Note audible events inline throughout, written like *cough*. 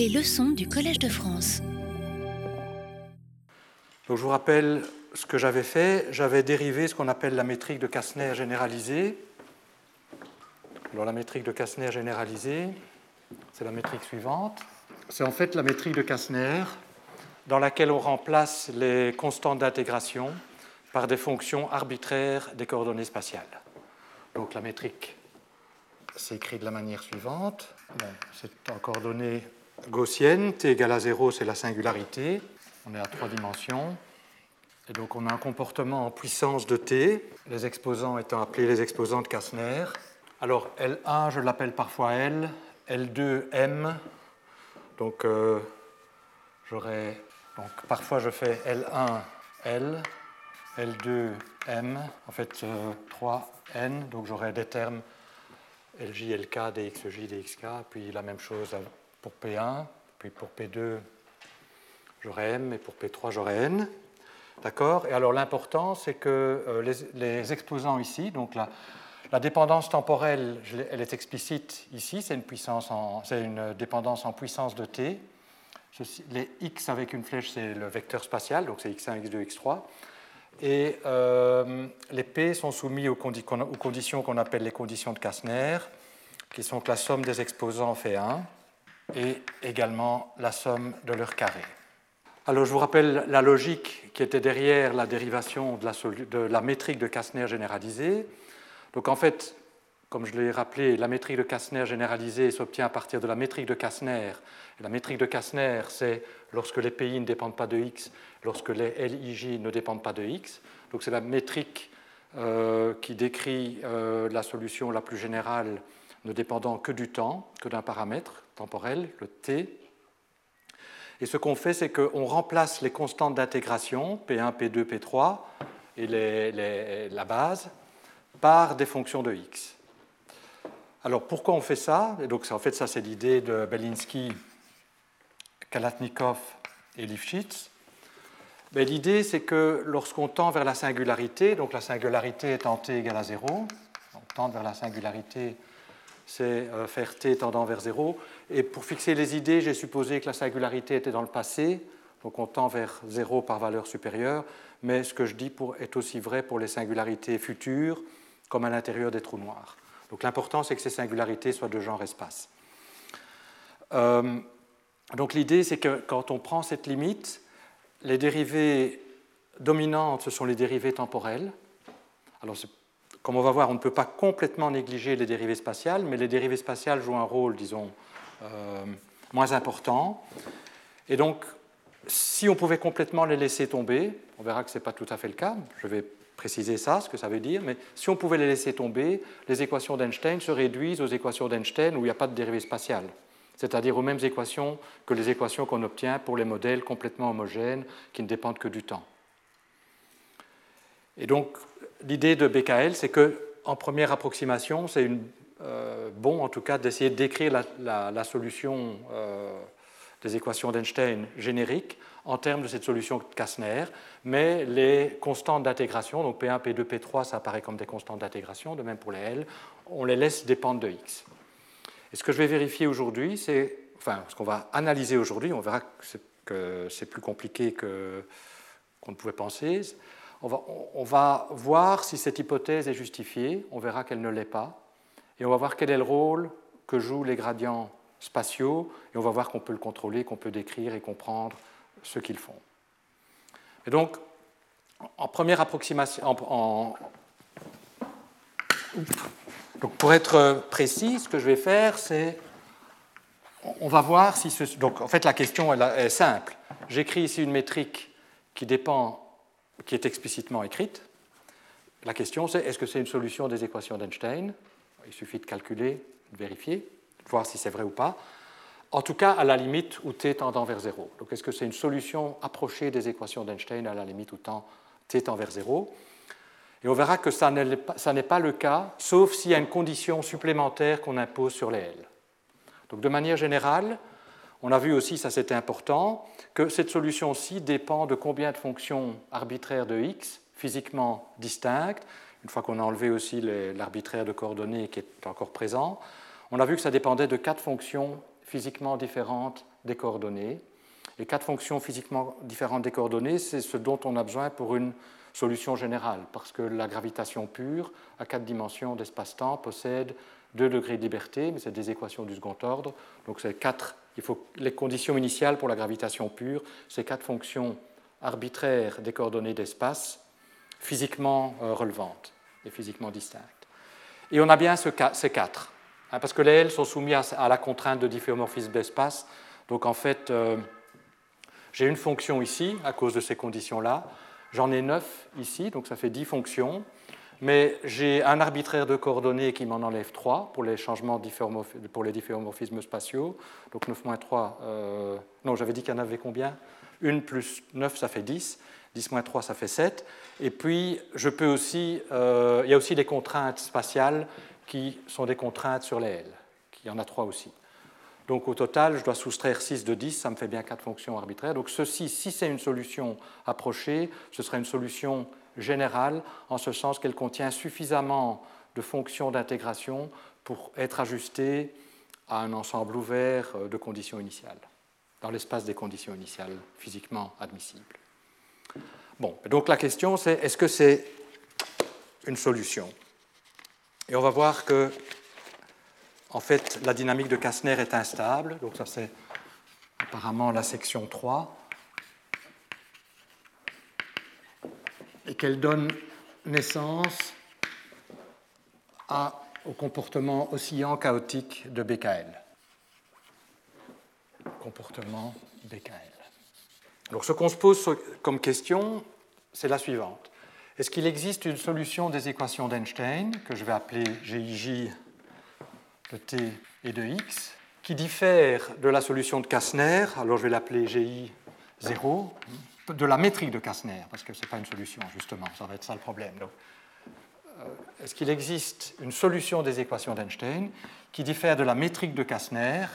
Les leçons du Collège de France. Donc, je vous rappelle ce que j'avais fait. J'avais dérivé ce qu'on appelle la métrique de Kastner généralisée. Alors, la métrique de Kastner généralisée, c'est la métrique suivante. C'est en fait la métrique de Kastner dans laquelle on remplace les constantes d'intégration par des fonctions arbitraires des coordonnées spatiales. Donc la métrique s'écrit de la manière suivante. c'est en coordonnées gaussiennes. T égale à 0, c'est la singularité. On est à trois dimensions. Et donc on a un comportement en puissance de T, les exposants étant appelés les exposants de Kastner. Alors L1, je l'appelle parfois L, L2, M. Donc euh, j'aurais. Donc parfois je fais L1, L, L2, M, en fait 3, euh, N, donc j'aurai des termes LJ, LK, DXJ, DXK, puis la même chose pour P1, puis pour P2, j'aurai M, et pour P3, j'aurai N. D'accord? Et alors l'important, c'est que euh, les, exposants ici, donc la, dépendance temporelle, elle est explicite ici, c'est une, dépendance en puissance de t. les x avec une flèche, c'est le vecteur spatial, donc c'est x1, x2, x3. Et euh, les P sont soumis aux, conditions qu'on appelle les conditions de Kastner, qui sont que la somme des exposants fait 1 et également la somme de leur carré. Alors je vous rappelle la logique qui était derrière la dérivation de la, métrique de Kastner généralisée. Donc en fait, comme je l'ai rappelé, la métrique de Kastner généralisée s'obtient à partir de la métrique de Kastner. la métrique de Kastner, c'est lorsque les PI ne dépendent pas de x, lorsque les LIJ ne dépendent pas de x. Donc c'est la métrique euh, qui décrit euh, la solution la plus générale ne dépendant que du temps, que d'un paramètre temporel, le t. Et ce qu'on fait, c'est qu'on remplace les constantes d'intégration, P1, P2, P3, et la base, par des fonctions de x. Alors pourquoi on fait ça? Et donc, En fait, ça c'est l'idée de Belinsky, Kalatnikov et Lifshitz. Ben, l'idée c'est que lorsqu'on tend vers la singularité, donc la singularité étant t égale à 0, on tend vers la singularité, c'est euh, faire t tendant vers 0. Et pour fixer les idées, j'ai supposé que la singularité était dans le passé, donc on tend vers 0 par valeur supérieure, mais ce que je dis est aussi vrai pour les singularités futures, comme à l'intérieur des trous noirs. Donc l'important, c'est que ces singularités soient de genre espace. Euh, donc l'idée, c'est que quand on prend cette limite, les dérivées dominantes, ce sont les dérivées temporelles. Alors, comme on va voir, on ne peut pas complètement négliger les dérivées spatiales, mais les dérivées spatiales jouent un rôle, disons, moins important. Et donc, si on pouvait complètement les laisser tomber, on verra que ce n'est pas tout à fait le cas, je vais préciser ça, ce que ça veut dire, mais si on pouvait les laisser tomber, les équations d'Einstein se réduisent aux équations d'Einstein où il n'y a pas de dérivée spatiale, c'est-à-dire aux mêmes équations que les équations qu'on obtient pour les modèles complètement homogènes qui ne dépendent que du temps. Et donc, l'idée de BKL, c'est que en première approximation, c'est euh, bon en tout cas d'essayer d'écrire la, solution euh, des équations d'Einstein génériques en termes de cette solution de Kastner, mais les constantes d'intégration, donc P1, P2, P3, ça apparaît comme des constantes d'intégration, de même pour les L, on les laisse dépendre de X. Et ce que je vais vérifier aujourd'hui, c'est, enfin, ce qu'on va analyser aujourd'hui, on verra que c'est plus compliqué qu'on ne pouvait penser. On va, on va voir si cette hypothèse est justifiée, on verra qu'elle ne l'est pas, et on va voir quel est le rôle que jouent les gradients spatiaux, et on va voir qu'on peut le contrôler, qu'on peut décrire et comprendre ce qu'ils font. Et donc, en première approximation, donc pour être précis, ce que je vais faire, c'est on va voir si ce. Donc, en fait, la question est simple. J'écris ici une métrique qui dépend, qui est explicitement écrite. La question, c'est est-ce que c'est une solution des équations d'Einstein? Il suffit de calculer, de vérifier, de voir si c'est vrai ou pas en tout cas à la limite où t tendant vers 0. Donc est-ce que c'est une solution approchée des équations d'Einstein à la limite où t tend vers 0 Et on verra que ça n'est pas, le cas, sauf s'il y a une condition supplémentaire qu'on impose sur les L. Donc de manière générale, on a vu aussi, ça c'était important, que cette solution-ci dépend de combien de fonctions arbitraires de x physiquement distinctes, une fois qu'on a enlevé aussi l'arbitraire de coordonnées qui est encore présent, on a vu que ça dépendait de quatre fonctions physiquement différentes des coordonnées. Et quatre fonctions physiquement différentes des coordonnées, c'est ce dont on a besoin pour une solution générale, parce que la gravitation pure, à quatre dimensions d'espace-temps, possède deux degrés de liberté, mais c'est des équations du second ordre. Donc c'est quatre, il faut les conditions initiales pour la gravitation pure, c'est quatre fonctions arbitraires des coordonnées d'espace, physiquement euh, relevantes et physiquement distinctes. Et on a bien ces quatre, hein, parce que les L sont soumis à, la contrainte de difféomorphisme d'espace. Donc en fait, euh, j'ai une fonction ici à cause de ces conditions-là. J'en ai neuf ici, donc ça fait dix fonctions. Mais j'ai un arbitraire de coordonnées qui m'en enlève trois pour les changements pour les difféomorphismes spatiaux. Donc 9 moins 3, euh, non, j'avais dit qu'il y en avait combien? 1 plus 9, ça fait 10. 10 moins 3, ça fait 7. Et puis, je peux aussi, euh, il y a aussi des contraintes spatiales qui sont des contraintes sur les L. Il y en a trois aussi. Donc au total, je dois soustraire 6 de 10, ça me fait bien 4 fonctions arbitraires. Donc ceci, si c'est une solution approchée, ce sera une solution générale, en ce sens qu'elle contient suffisamment de fonctions d'intégration pour être ajustée à un ensemble ouvert euh, de conditions initiales, dans l'espace des conditions initiales physiquement admissibles. Bon, donc la question c'est est-ce que c'est une solution? Et on va voir que en fait, la dynamique de Kastner est instable, donc ça c'est apparemment la section 3, et qu'elle donne naissance au comportement oscillant chaotique de BKL. Comportement BKL. Donc ce qu'on se pose comme question, c'est la suivante. Est-ce qu'il existe une solution des équations d'Einstein, que je vais appeler GIJ de t et de x, qui diffère de la solution de Kastner, alors je vais l'appeler GI 0, de la métrique de Kastner, parce que ce n'est pas une solution, justement, ça va être ça le problème. Euh, est-ce qu'il existe une solution des équations d'Einstein qui diffère de la métrique de Kastner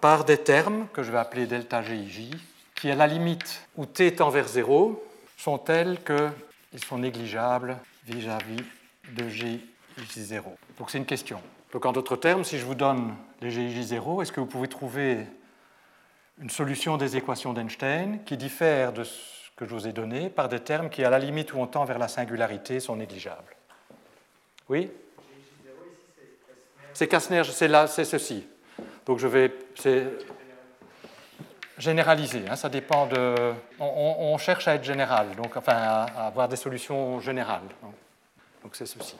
par des termes que je vais appeler delta GIJ, qui, à la limite où t tend vers 0, sont tels qu'ils sont négligeables vis-à-vis -vis de GI0 Donc c'est une question. Donc en d'autres termes, si je vous donne les GIJ0, est-ce que vous pouvez trouver une solution des équations d'Einstein qui diffère de ce que je vous ai donné par des termes qui, à la limite où on tend vers la singularité, sont négligeables? Oui? C'est Kastner, c'est là, c'est ceci. Donc je vais, généralisé. Hein, ça dépend de. On, cherche à être général, donc enfin à avoir des solutions générales. Donc c'est ceci.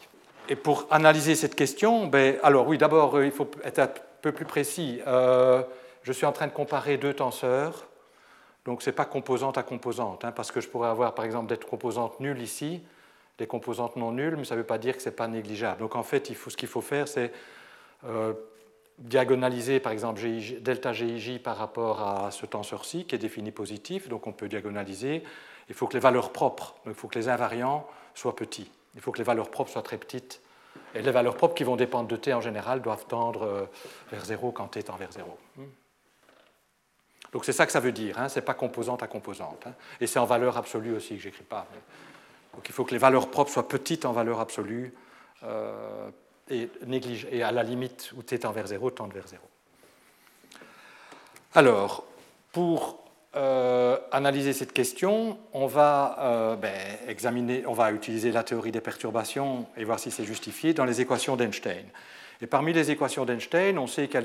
Et pour analyser cette question, ben, alors oui, d'abord, euh, il faut être un peu plus précis. Euh, je suis en train de comparer deux tenseurs, donc ce n'est pas composante à composante, hein, parce que je pourrais avoir par exemple des composantes nulles ici, des composantes non nulles, mais ça ne veut pas dire que ce n'est pas négligeable. Donc en fait, ce qu'il faut faire, c'est euh, diagonaliser par exemple delta GIJ par rapport à ce tenseur-ci qui est défini positif, donc on peut diagonaliser. Il faut que les valeurs propres, il faut que les invariants soient petits. Il faut que les valeurs propres soient très petites. Et les valeurs propres qui vont dépendre de t en général doivent tendre euh, vers 0 quand t tend vers 0. Hmm. Donc c'est ça que ça veut dire, hein. ce n'est pas composante à composante. Hein. Et c'est en valeur absolue aussi que j'écris pas. Donc il faut que les valeurs propres soient petites en valeur absolue euh, et, à la limite où t tend vers 0, tendent vers 0. Alors, pour euh, analyser cette question, on va, euh, ben, examiner, on va utiliser la théorie des perturbations et voir si c'est justifié dans les équations d'Einstein. Et parmi les équations d'Einstein, on sait qu'il y a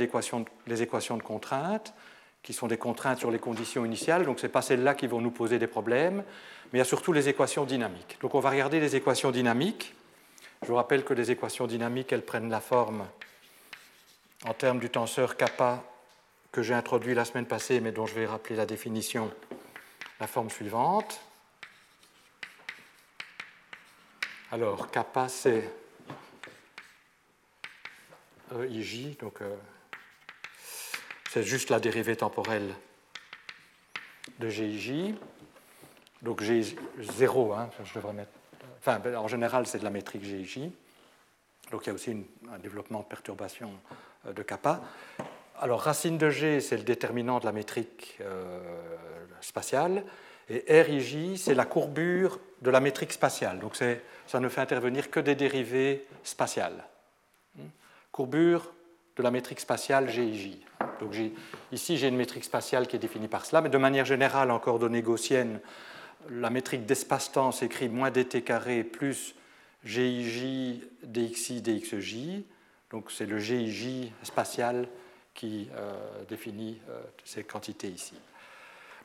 les équations de contrainte, qui sont des contraintes sur les conditions initiales, donc ce n'est pas celles-là qui vont nous poser des problèmes, mais il y a surtout les équations dynamiques. Donc on va regarder les équations dynamiques. Je vous rappelle que les équations dynamiques, elles prennent la forme en termes du tenseur kappa que j'ai introduit la semaine passée, mais dont je vais rappeler la définition, la forme suivante. Alors, kappa, c'est EIJ, donc euh, c'est juste la dérivée temporelle de GIJ. Donc G0, hein, je devrais mettre. En général, c'est de la métrique GIJ. Donc il y a aussi un développement de perturbation euh, de kappa. Alors, racine de G, c'est le déterminant de la métrique euh, spatiale, et RIJ, c'est la courbure de la métrique spatiale. Donc, ça ne fait intervenir que des dérivées spatiales. Hmm? Courbure de la métrique spatiale GIJ. Donc ici, j'ai une métrique spatiale qui est définie par cela, mais de manière générale, en coordonnées gaussiennes, la métrique d'espace-temps s'écrit moins dt carré plus GIJ dxi dxj. Donc c'est le GIJ spatial qui euh, définit euh, ces quantités ici.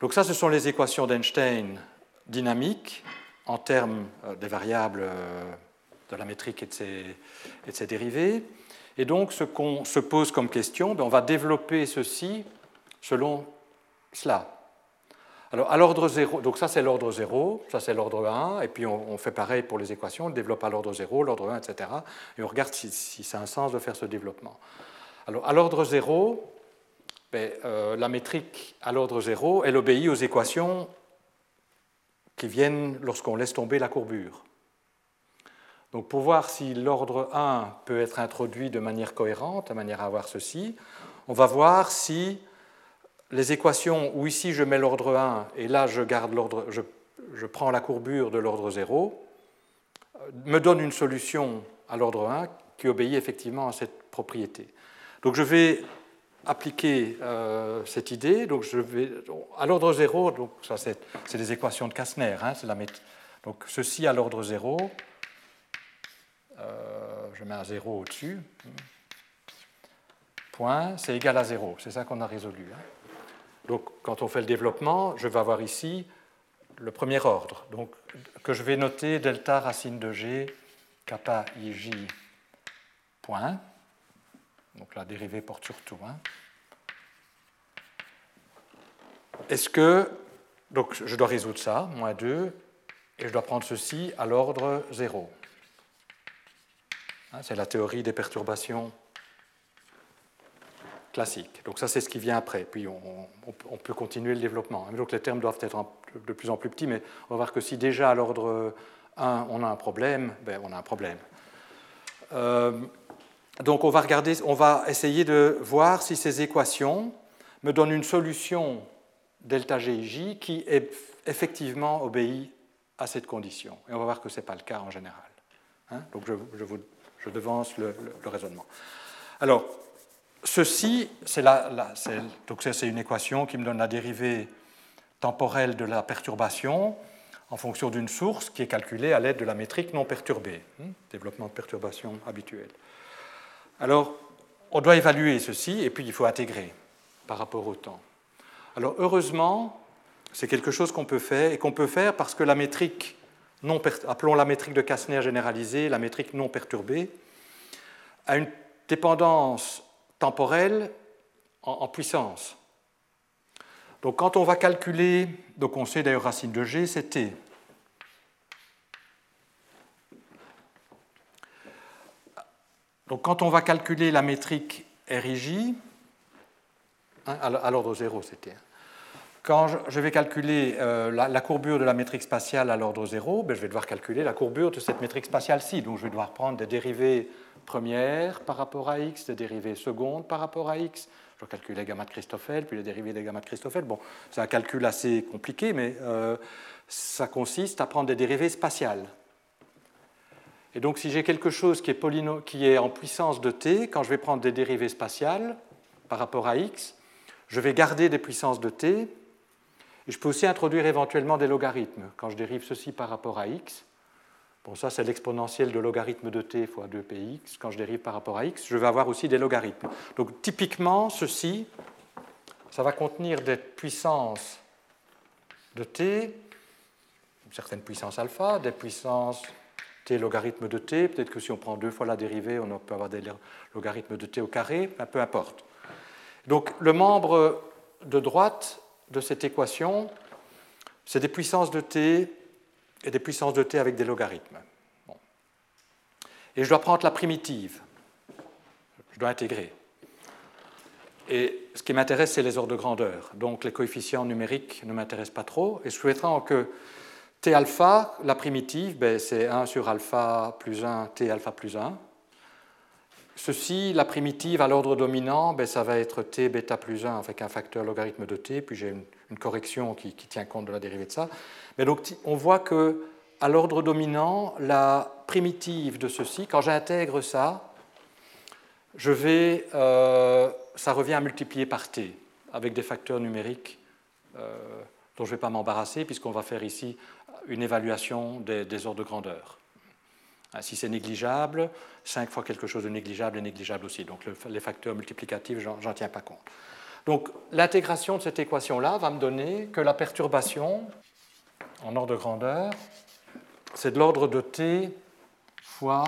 Donc ça, ce sont les équations d'Einstein dynamiques en termes euh, des variables de la métrique et de ses, dérivés. Et donc, ce qu'on se pose comme question, ben, on va développer ceci selon cela. Alors, à l'ordre 0, donc ça c'est l'ordre 0, ça c'est l'ordre 1, et puis on, fait pareil pour les équations, on développe à l'ordre 0, l'ordre 1, etc. Et on regarde si, ça a un sens de faire ce développement. Alors, à l'ordre 0, ben, euh, la métrique à l'ordre 0, elle obéit aux équations qui viennent lorsqu'on laisse tomber la courbure. Donc pour voir si l'ordre 1 peut être introduit de manière cohérente, de manière à avoir ceci, on va voir si les équations où ici je mets l'ordre 1 et là je, garde l'ordre, je, prends la courbure de l'ordre 0, me donnent une solution à l'ordre 1 qui obéit effectivement à cette propriété. Donc je vais appliquer euh, cette idée. Donc je vais, à l'ordre 0, donc ça c'est, des équations de Kastner, hein, la donc ceci à l'ordre 0, euh, je mets un 0 au-dessus, point, c'est égal à 0. C'est ça qu'on a résolu. Hein. Donc quand on fait le développement, je vais avoir ici le premier ordre, donc, que je vais noter delta racine de g kappa ij point. Donc la dérivée porte sur tout. Hein. Est-ce que, donc je dois résoudre ça, moins 2, et je dois prendre ceci à l'ordre 0. Hein, c'est la théorie des perturbations classiques. Donc ça, c'est ce qui vient après. Puis on, peut continuer le développement. Donc les termes doivent être de plus en plus petits, mais on va voir que si déjà à l'ordre 1, on a un problème, ben, on a un problème. Euh, donc on va, regarder, on va essayer de voir si ces équations me donnent une solution delta GIJ qui effectivement obéit à cette condition. Et on va voir que ce n'est pas le cas en général. Hein. donc je, vous je devance le, raisonnement. Alors, ceci, c'est c'est une équation qui me donne la dérivée temporelle de la perturbation en fonction d'une source qui est calculée à l'aide de la métrique non perturbée, hein, développement de perturbation habituelle. Alors, on doit évaluer ceci et puis il faut intégrer par rapport au temps. Alors, heureusement, c'est quelque chose qu'on peut faire et qu'on peut faire parce que la métrique appelons la métrique de Kastner généralisée, la métrique non perturbée, a une dépendance temporelle en, puissance. Donc quand on va calculer, donc on sait d'ailleurs racine de g, c'est t. Donc quand on va calculer la métrique RIJ, hein, à l'ordre 0 c'était, quand je vais calculer euh, la, courbure de la métrique spatiale à l'ordre 0, ben, je vais devoir calculer la courbure de cette métrique spatiale-ci. Donc je vais devoir prendre des dérivées premières par rapport à x, des dérivées secondes par rapport à x. Je vais calculer les gamma de Christoffel, puis les dérivées des gamma de Christoffel. Bon, c'est un calcul assez compliqué, mais euh, ça consiste à prendre des dérivées spatiales. Et donc si j'ai quelque chose qui est, qui est en puissance de t, quand je vais prendre des dérivées spatiales par rapport à x, je vais garder des puissances de t je peux aussi introduire éventuellement des logarithmes. Quand je dérive ceci par rapport à x, bon ça c'est l'exponentielle de logarithme de t fois 2px, quand je dérive par rapport à x, je vais avoir aussi des logarithmes. Donc typiquement, ceci, ça va contenir des puissances de t, une certaine puissance alpha, des puissances t logarithme de t, peut-être que si on prend deux fois la dérivée, on peut avoir des logarithmes de t au carré, peu importe. Donc le membre de droite de cette équation, c'est des puissances de t et des puissances de t avec des logarithmes. Et je dois prendre la primitive. Je dois intégrer. Et ce qui m'intéresse, c'est les ordres de grandeur. Donc les coefficients numériques ne m'intéressent pas trop. Et je souhaiterais que t alpha, la primitive, ben, c'est 1 sur alpha plus 1, t alpha plus 1. Ceci, la primitive à l'ordre dominant, ben, ça va être t bêta plus 1 avec un facteur logarithme de t, puis j'ai une, correction qui, tient compte de la dérivée de ça. Mais donc on voit que à l'ordre dominant, la primitive de ceci, quand j'intègre ça, je vais euh, ça revient à multiplier par t, avec des facteurs numériques euh, dont je ne vais pas m'embarrasser, puisqu'on va faire ici une évaluation des, ordres de grandeur. Ah, si c'est négligeable, 5 fois quelque chose de négligeable est négligeable aussi. Donc les facteurs multiplicatifs, j'en tiens pas compte. Donc l'intégration de cette équation-là va me donner que la perturbation en ordre de grandeur, c'est de l'ordre de t fois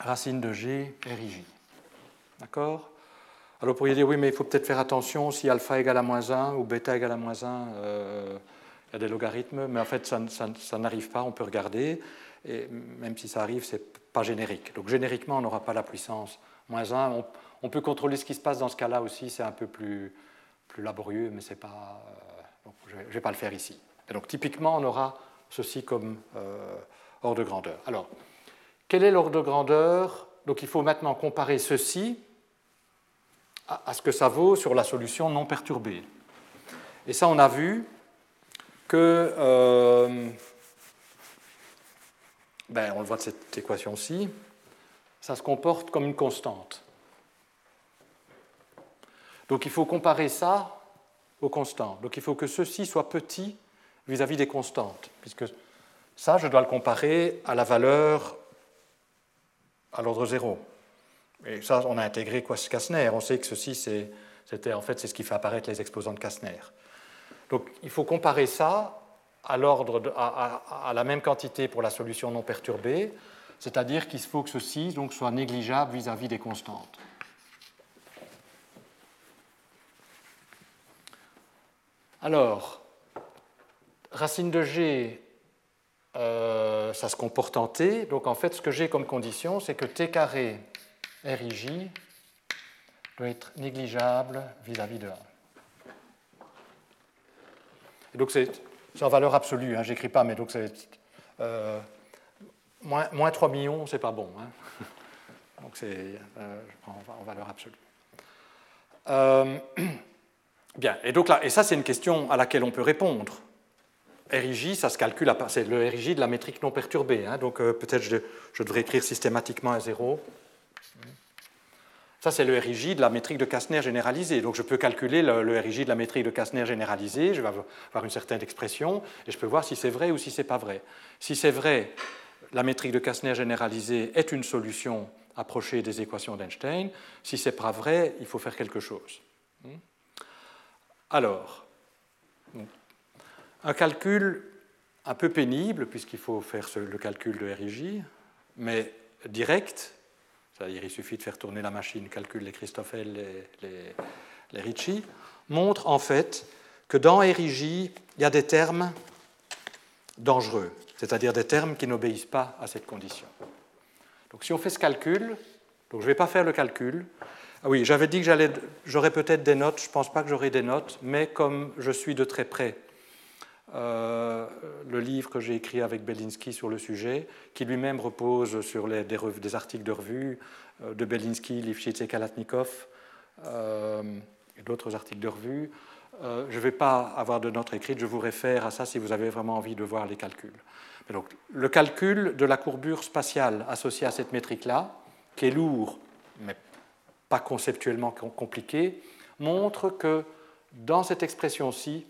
racine de g RIJ. D'accord? Alors vous pourriez dire, oui, mais il faut peut-être faire attention si alpha égale à moins 1 ou bêta égale à moins 1, euh, il y a des logarithmes, mais en fait, ça, n'arrive pas, on peut regarder, et même si ça arrive, ce n'est pas générique. Donc génériquement, on n'aura pas la puissance moins 1. On, peut contrôler ce qui se passe dans ce cas-là aussi, c'est un peu plus, plus laborieux, mais c'est pas, euh, je ne vais pas le faire ici. Et donc typiquement, on aura ceci comme euh, ordre de grandeur. Alors, quel est l'ordre de grandeur? Donc il faut maintenant comparer ceci à, ce que ça vaut sur la solution non perturbée. Et ça, on a vu que, euh, ben, on le voit de cette équation-ci, ça se comporte comme une constante. Donc il faut comparer ça aux constantes. Donc il faut que ceci soit petit vis-à-vis des constantes, puisque ça, je dois le comparer à la valeur à l'ordre zéro. Et ça, on a intégré Kastner. On sait que ceci, c'était en fait c'est ce qui fait apparaître les exposants de Kastner. Donc, il faut comparer ça à, la même quantité pour la solution non perturbée, c'est-à-dire qu'il faut que ceci donc, soit négligeable vis-à-vis des constantes. Alors, racine de g, euh, ça se comporte en t. Donc en fait, ce que j'ai comme condition, c'est que t carré RIJ doit être négligeable vis-à-vis de 1. Et donc en valeur absolue, hein, j'écris pas, mais donc c'est euh, moins, 3 millions, c'est pas bon. Hein. *laughs* Donc c'est, euh, je prends en valeur absolue. Euh, *clears throat* bien, et donc là, et ça c'est une question à laquelle on peut répondre. RIJ, ça se calcule, c'est le RIJ de la métrique non perturbée. Hein, donc peut-être je, je, devrais écrire systématiquement à 0. Ça, c'est le RIJ de la métrique de Kastner généralisée. Donc, je peux calculer le, RIJ de la métrique de Kastner généralisée, je vais avoir une certaine expression, et je peux voir si c'est vrai ou si ce n'est pas vrai. Si c'est vrai, la métrique de Kastner généralisée est une solution approchée des équations d'Einstein. Si ce n'est pas vrai, il faut faire quelque chose. Hmm? Alors, un calcul un peu pénible, puisqu'il faut faire le calcul de RIJ, mais direct, c'est-à-dire il suffit de faire tourner la machine, calcule les Christoffel, les, les, les Ricci, montre en fait que dans RIJ, il y a des termes dangereux, c'est-à-dire des termes qui n'obéissent pas à cette condition. Donc si on fait ce calcul, donc je ne vais pas faire le calcul. Ah oui, j'avais dit que j'aurais peut-être des notes, je ne pense pas que j'aurai des notes, mais comme je suis de très près euh, le livre que j'ai écrit avec Belinsky sur le sujet, qui lui-même repose sur des, articles de revue euh, de Belinsky, Lifshitz et Kalatnikov, euh, et d'autres articles de revue. je ne vais pas avoir de notes écrites, je vous réfère à ça si vous avez vraiment envie de voir les calculs. donc, le calcul de la courbure spatiale associée à cette métrique-là, qui est lourd, mais pas conceptuellement compliqué, montre que dans cette expression-ci,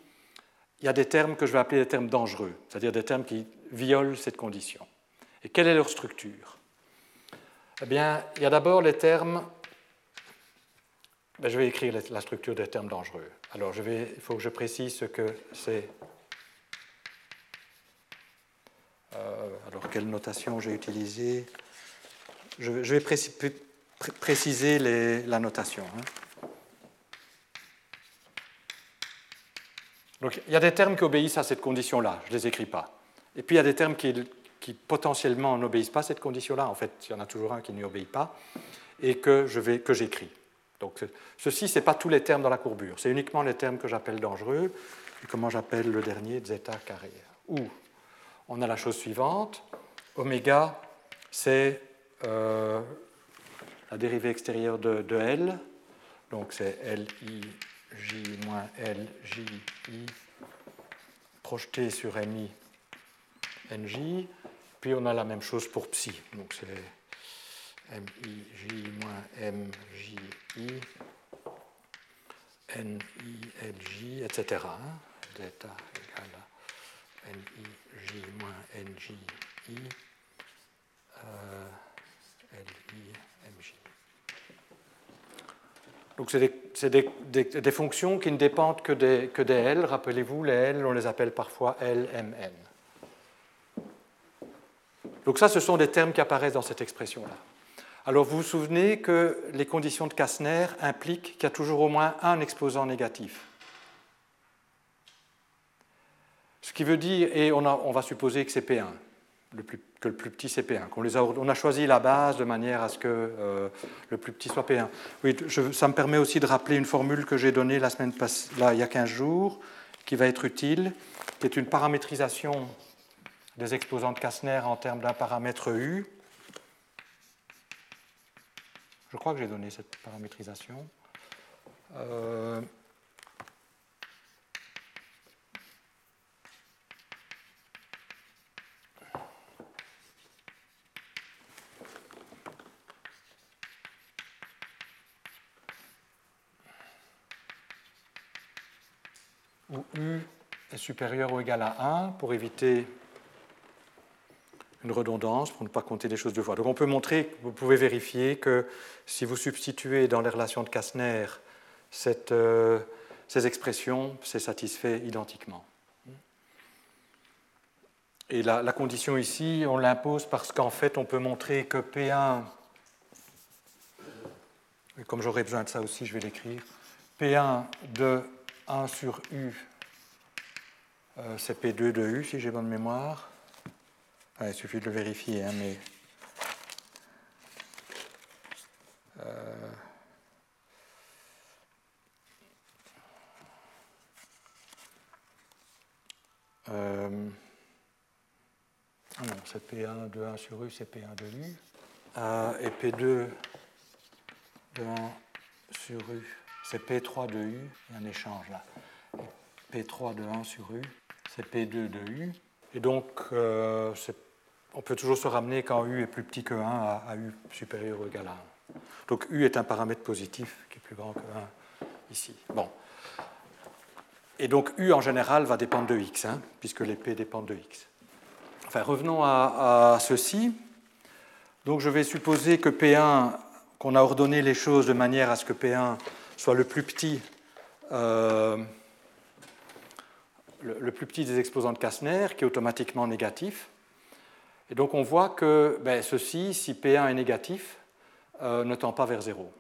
il y a des termes que je vais appeler des termes dangereux, c'est-à-dire des termes qui violent cette condition. Et quelle est leur structure? Eh bien, il y a d'abord les termes. Ben, je vais écrire la structure des termes dangereux. Alors, il faut que je précise ce que c'est. Euh, alors, quelle notation j'ai utilisée? Je, vais préciser la notation. Hein. Donc il y a des termes qui obéissent à cette condition-là, je ne les écris pas. Et puis il y a des termes qui, potentiellement n'obéissent pas à cette condition-là, en fait il y en a toujours un qui n'y obéit pas, et que j'écris. Donc ceci, ce n'est pas tous les termes dans la courbure, c'est uniquement les termes que j'appelle dangereux, et comment j'appelle le dernier, zeta carré. Ou on a la chose suivante, oméga, c'est euh, la dérivée extérieure de, de L, donc c'est L, J, I, projeté sur MI, NJ. Puis on a la même chose pour psi. Donc c'est MI, J moins M, J, I, NILJ, etc. Delta égale à NIJ moins NJI euh, LI Donc c'est des, fonctions qui ne dépendent que des, que des L. Rappelez-vous, les L, on les appelle parfois LMN. Donc ça, ce sont des termes qui apparaissent dans cette expression-là. Alors vous vous souvenez que les conditions de Kastner impliquent qu'il y a toujours au moins un exposant négatif. Ce qui veut dire, et on, on va supposer que c'est P1, le plus, que le plus petit c'est P1. On, les a, on, a, choisi la base de manière à ce que euh, le plus petit soit P1. Oui, ça me permet aussi de rappeler une formule que j'ai donnée la semaine passée, là, il y a 15 jours, qui va être utile, qui est une paramétrisation des exposants de Kastner en termes d'un paramètre U. Je crois que j'ai donné cette paramétrisation. Euh, où U est supérieur ou égal à 1 pour éviter une redondance pour ne pas compter des choses deux fois. Donc on peut montrer, vous pouvez vérifier que si vous substituez dans les relations de Kastner euh, ces expressions, c'est satisfait identiquement. Et la, condition ici, on l'impose parce qu'en fait, on peut montrer que P1, et comme j'aurais besoin de ça aussi, je vais l'écrire, P1 de 1 sur U, euh, c'est P2 de U, si j'ai bonne mémoire il suffit de le vérifier, hein, mais. Ah non, c'est P1 de 1 sur U, c'est P1 de U. Et P2 de 1 sur U, c'est P3 de U. Il y a un échange là. P3 de 1 sur U, c'est P2 de U. Et donc, c'est on peut toujours se ramener quand U est plus petit que 1 à, U supérieur ou égal à 1. Donc U est un paramètre positif qui est plus grand que 1 ici. Bon. Et donc U en général va dépendre de X, hein, puisque les P dépendent de X. Enfin, revenons à, ceci. Donc je vais supposer que P1, qu'on a ordonné les choses de manière à ce que P1 soit le plus petit, euh, le, plus petit des exposants de Kastner, qui est automatiquement négatif. Et donc on voit que ben, ceci, si P1 est négatif, euh, ne tend pas vers 0.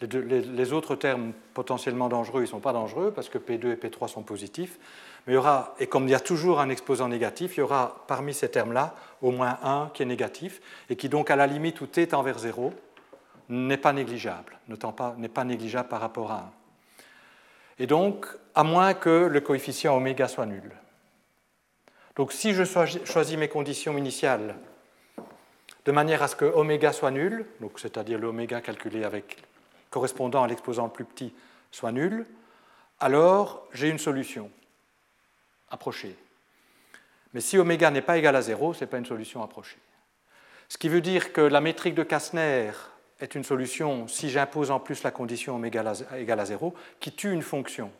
Les, autres termes potentiellement dangereux, ils ne sont pas dangereux parce que P2 et P3 sont positifs. Mais il y aura, et comme il y a toujours un exposant négatif, il y aura parmi ces termes-là au moins un qui est négatif et qui donc à la limite où t tend vers 0 n'est pas négligeable, n'est pas négligeable par rapport à 1. Et donc, à moins que le coefficient oméga soit nul. Donc si je choisis mes conditions initiales de manière à ce que oméga soit nul, c'est-à-dire l'oméga calculé avec correspondant à l'exposant le plus petit soit nul, alors j'ai une solution approchée. Mais si oméga n'est pas égal à 0, ce n'est pas une solution approchée. Ce qui veut dire que la métrique de Kastner est une solution si j'impose en plus la condition égale à 0 qui tue une fonction.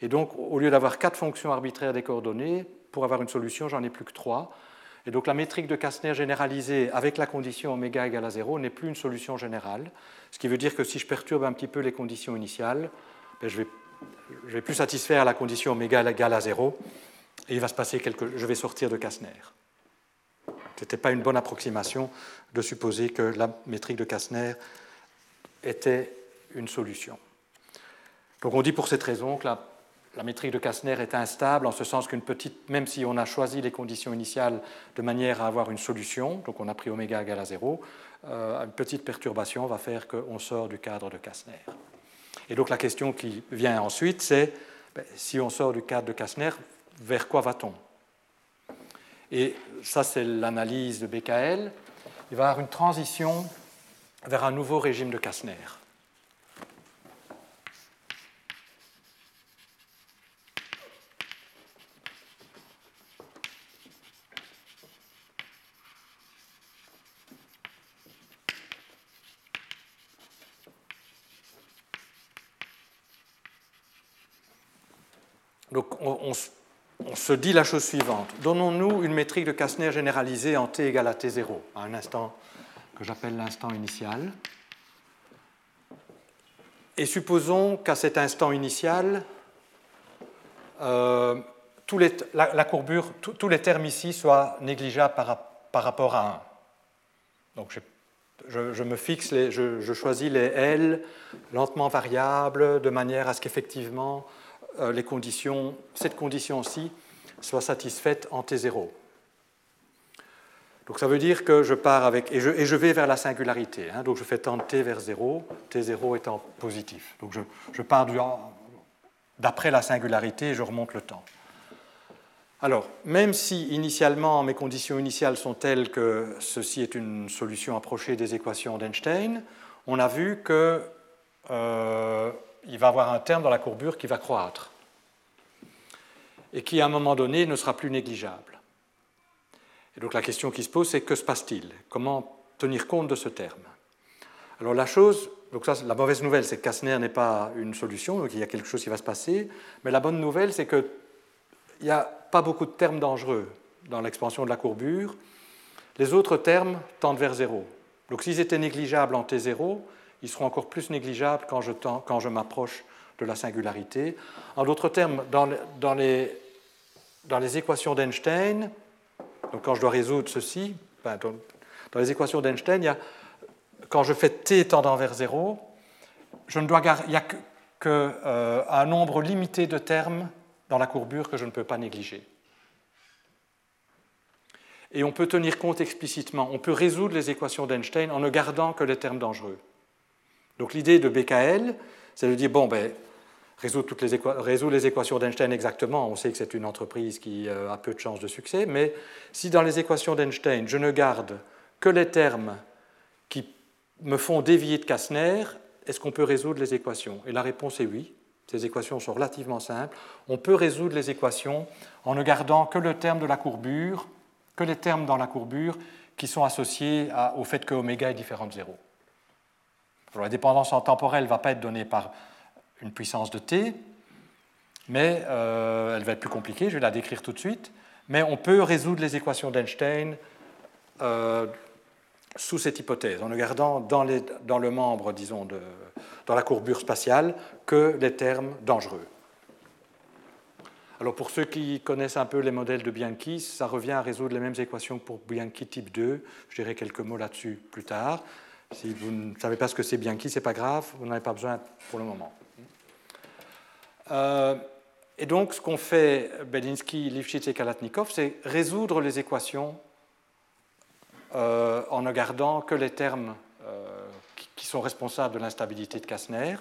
Et donc, au lieu d'avoir quatre fonctions arbitraires des coordonnées, pour avoir une solution, j'en ai plus que trois. Et donc, la métrique de Kastner généralisée avec la condition oméga égale à 0 n'est plus une solution générale. Ce qui veut dire que si je perturbe un petit peu les conditions initiales, ben, je, vais, vais plus satisfaire la condition oméga égale à 0 et il va se passer quelque je vais sortir de Kastner. Ce n'était pas une bonne approximation de supposer que la métrique de Kastner était une solution. Donc on dit pour cette raison que la métrique de Kastner est instable en ce sens qu'une petite, même si on a choisi les conditions initiales de manière à avoir une solution, donc on a pris oméga égale à 0, euh, une petite perturbation va faire qu'on sort du cadre de Kastner. Et donc la question qui vient ensuite, c'est ben, si on sort du cadre de Kastner, vers quoi va-t-on? Et ça, c'est l'analyse de BKL. Il va y avoir une transition vers un nouveau régime de Kastner. Donc on, se dit la chose suivante. Donnons-nous une métrique de Kastner généralisée en t égale à t0, à un instant que j'appelle l'instant initial. Et supposons qu'à cet instant initial, euh, la, courbure, tous les termes ici soient négligeables par, rapport à 1. Donc je, me fixe, je, choisis les L lentement variables de manière à ce qu'effectivement les conditions, cette condition-ci soit satisfaite en T0. Donc ça veut dire que je pars avec, et je, vais vers la singularité. Hein. donc je fais tendre t vers 0, t0 étant positif. Donc je, pars d'après la singularité et je remonte le temps. Alors, même si initialement mes conditions initiales sont telles que ceci est une solution approchée des équations d'Einstein, on a vu qu'il euh, va y avoir un terme dans la courbure qui va croître et qui à un moment donné ne sera plus négligeable. Et donc la question qui se pose, c'est que se passe-t-il? Comment tenir compte de ce terme? Alors la chose, donc ça, la mauvaise nouvelle, c'est que Kastner n'est pas une solution, donc il y a quelque chose qui va se passer, mais la bonne nouvelle, c'est que il n'y a pas beaucoup de termes dangereux dans l'expansion de la courbure. Les autres termes tendent vers zéro. Donc s'ils étaient négligeables en T0, ils seront encore plus négligeables quand je, m'approche de la singularité. En d'autres termes, dans, les, équations d'Einstein, quand je dois résoudre ceci, dans, dans, les équations d'Einstein, il y a, quand je fais t tendant vers 0, je ne dois, il n'y a qu'un euh, nombre limité de termes dans la courbure que je ne peux pas négliger. Et on peut tenir compte explicitement, on peut résoudre les équations d'Einstein en ne gardant que les termes dangereux. Donc l'idée de BKL, c'est de dire, bon, ben, résoudre, les, équations d'Einstein exactement, on sait que c'est une entreprise qui euh, a peu de chances de succès, mais si dans les équations d'Einstein, je ne garde que les termes qui me font dévier de Kastner, est-ce qu'on peut résoudre les équations? Et la réponse est oui. Ces équations sont relativement simples. On peut résoudre les équations en ne gardant que le terme de la courbure, que les termes dans la courbure qui sont associés au fait que oméga est différent de 0. la dépendance en temporelle ne va pas être donnée par une puissance de t, mais euh, elle va être plus compliquée, je vais la décrire tout de suite. Mais on peut résoudre les équations d'Einstein euh, sous cette hypothèse, en ne gardant dans, dans le membre, disons, dans la courbure spatiale que les termes dangereux. Alors pour ceux qui connaissent un peu les modèles de Bianchi, ça revient à résoudre les mêmes équations pour Bianchi type 2. Je dirai quelques mots là-dessus plus tard. Si vous ne savez pas ce que c'est Bianchi, ce n'est pas grave, vous n'en avez pas besoin pour le moment. Euh, et donc ce qu'ont fait Belinsky, Lifshitz et Kalatnikov, c'est résoudre les équations euh, en ne gardant que les termes euh, qui sont responsables de l'instabilité de Kastner.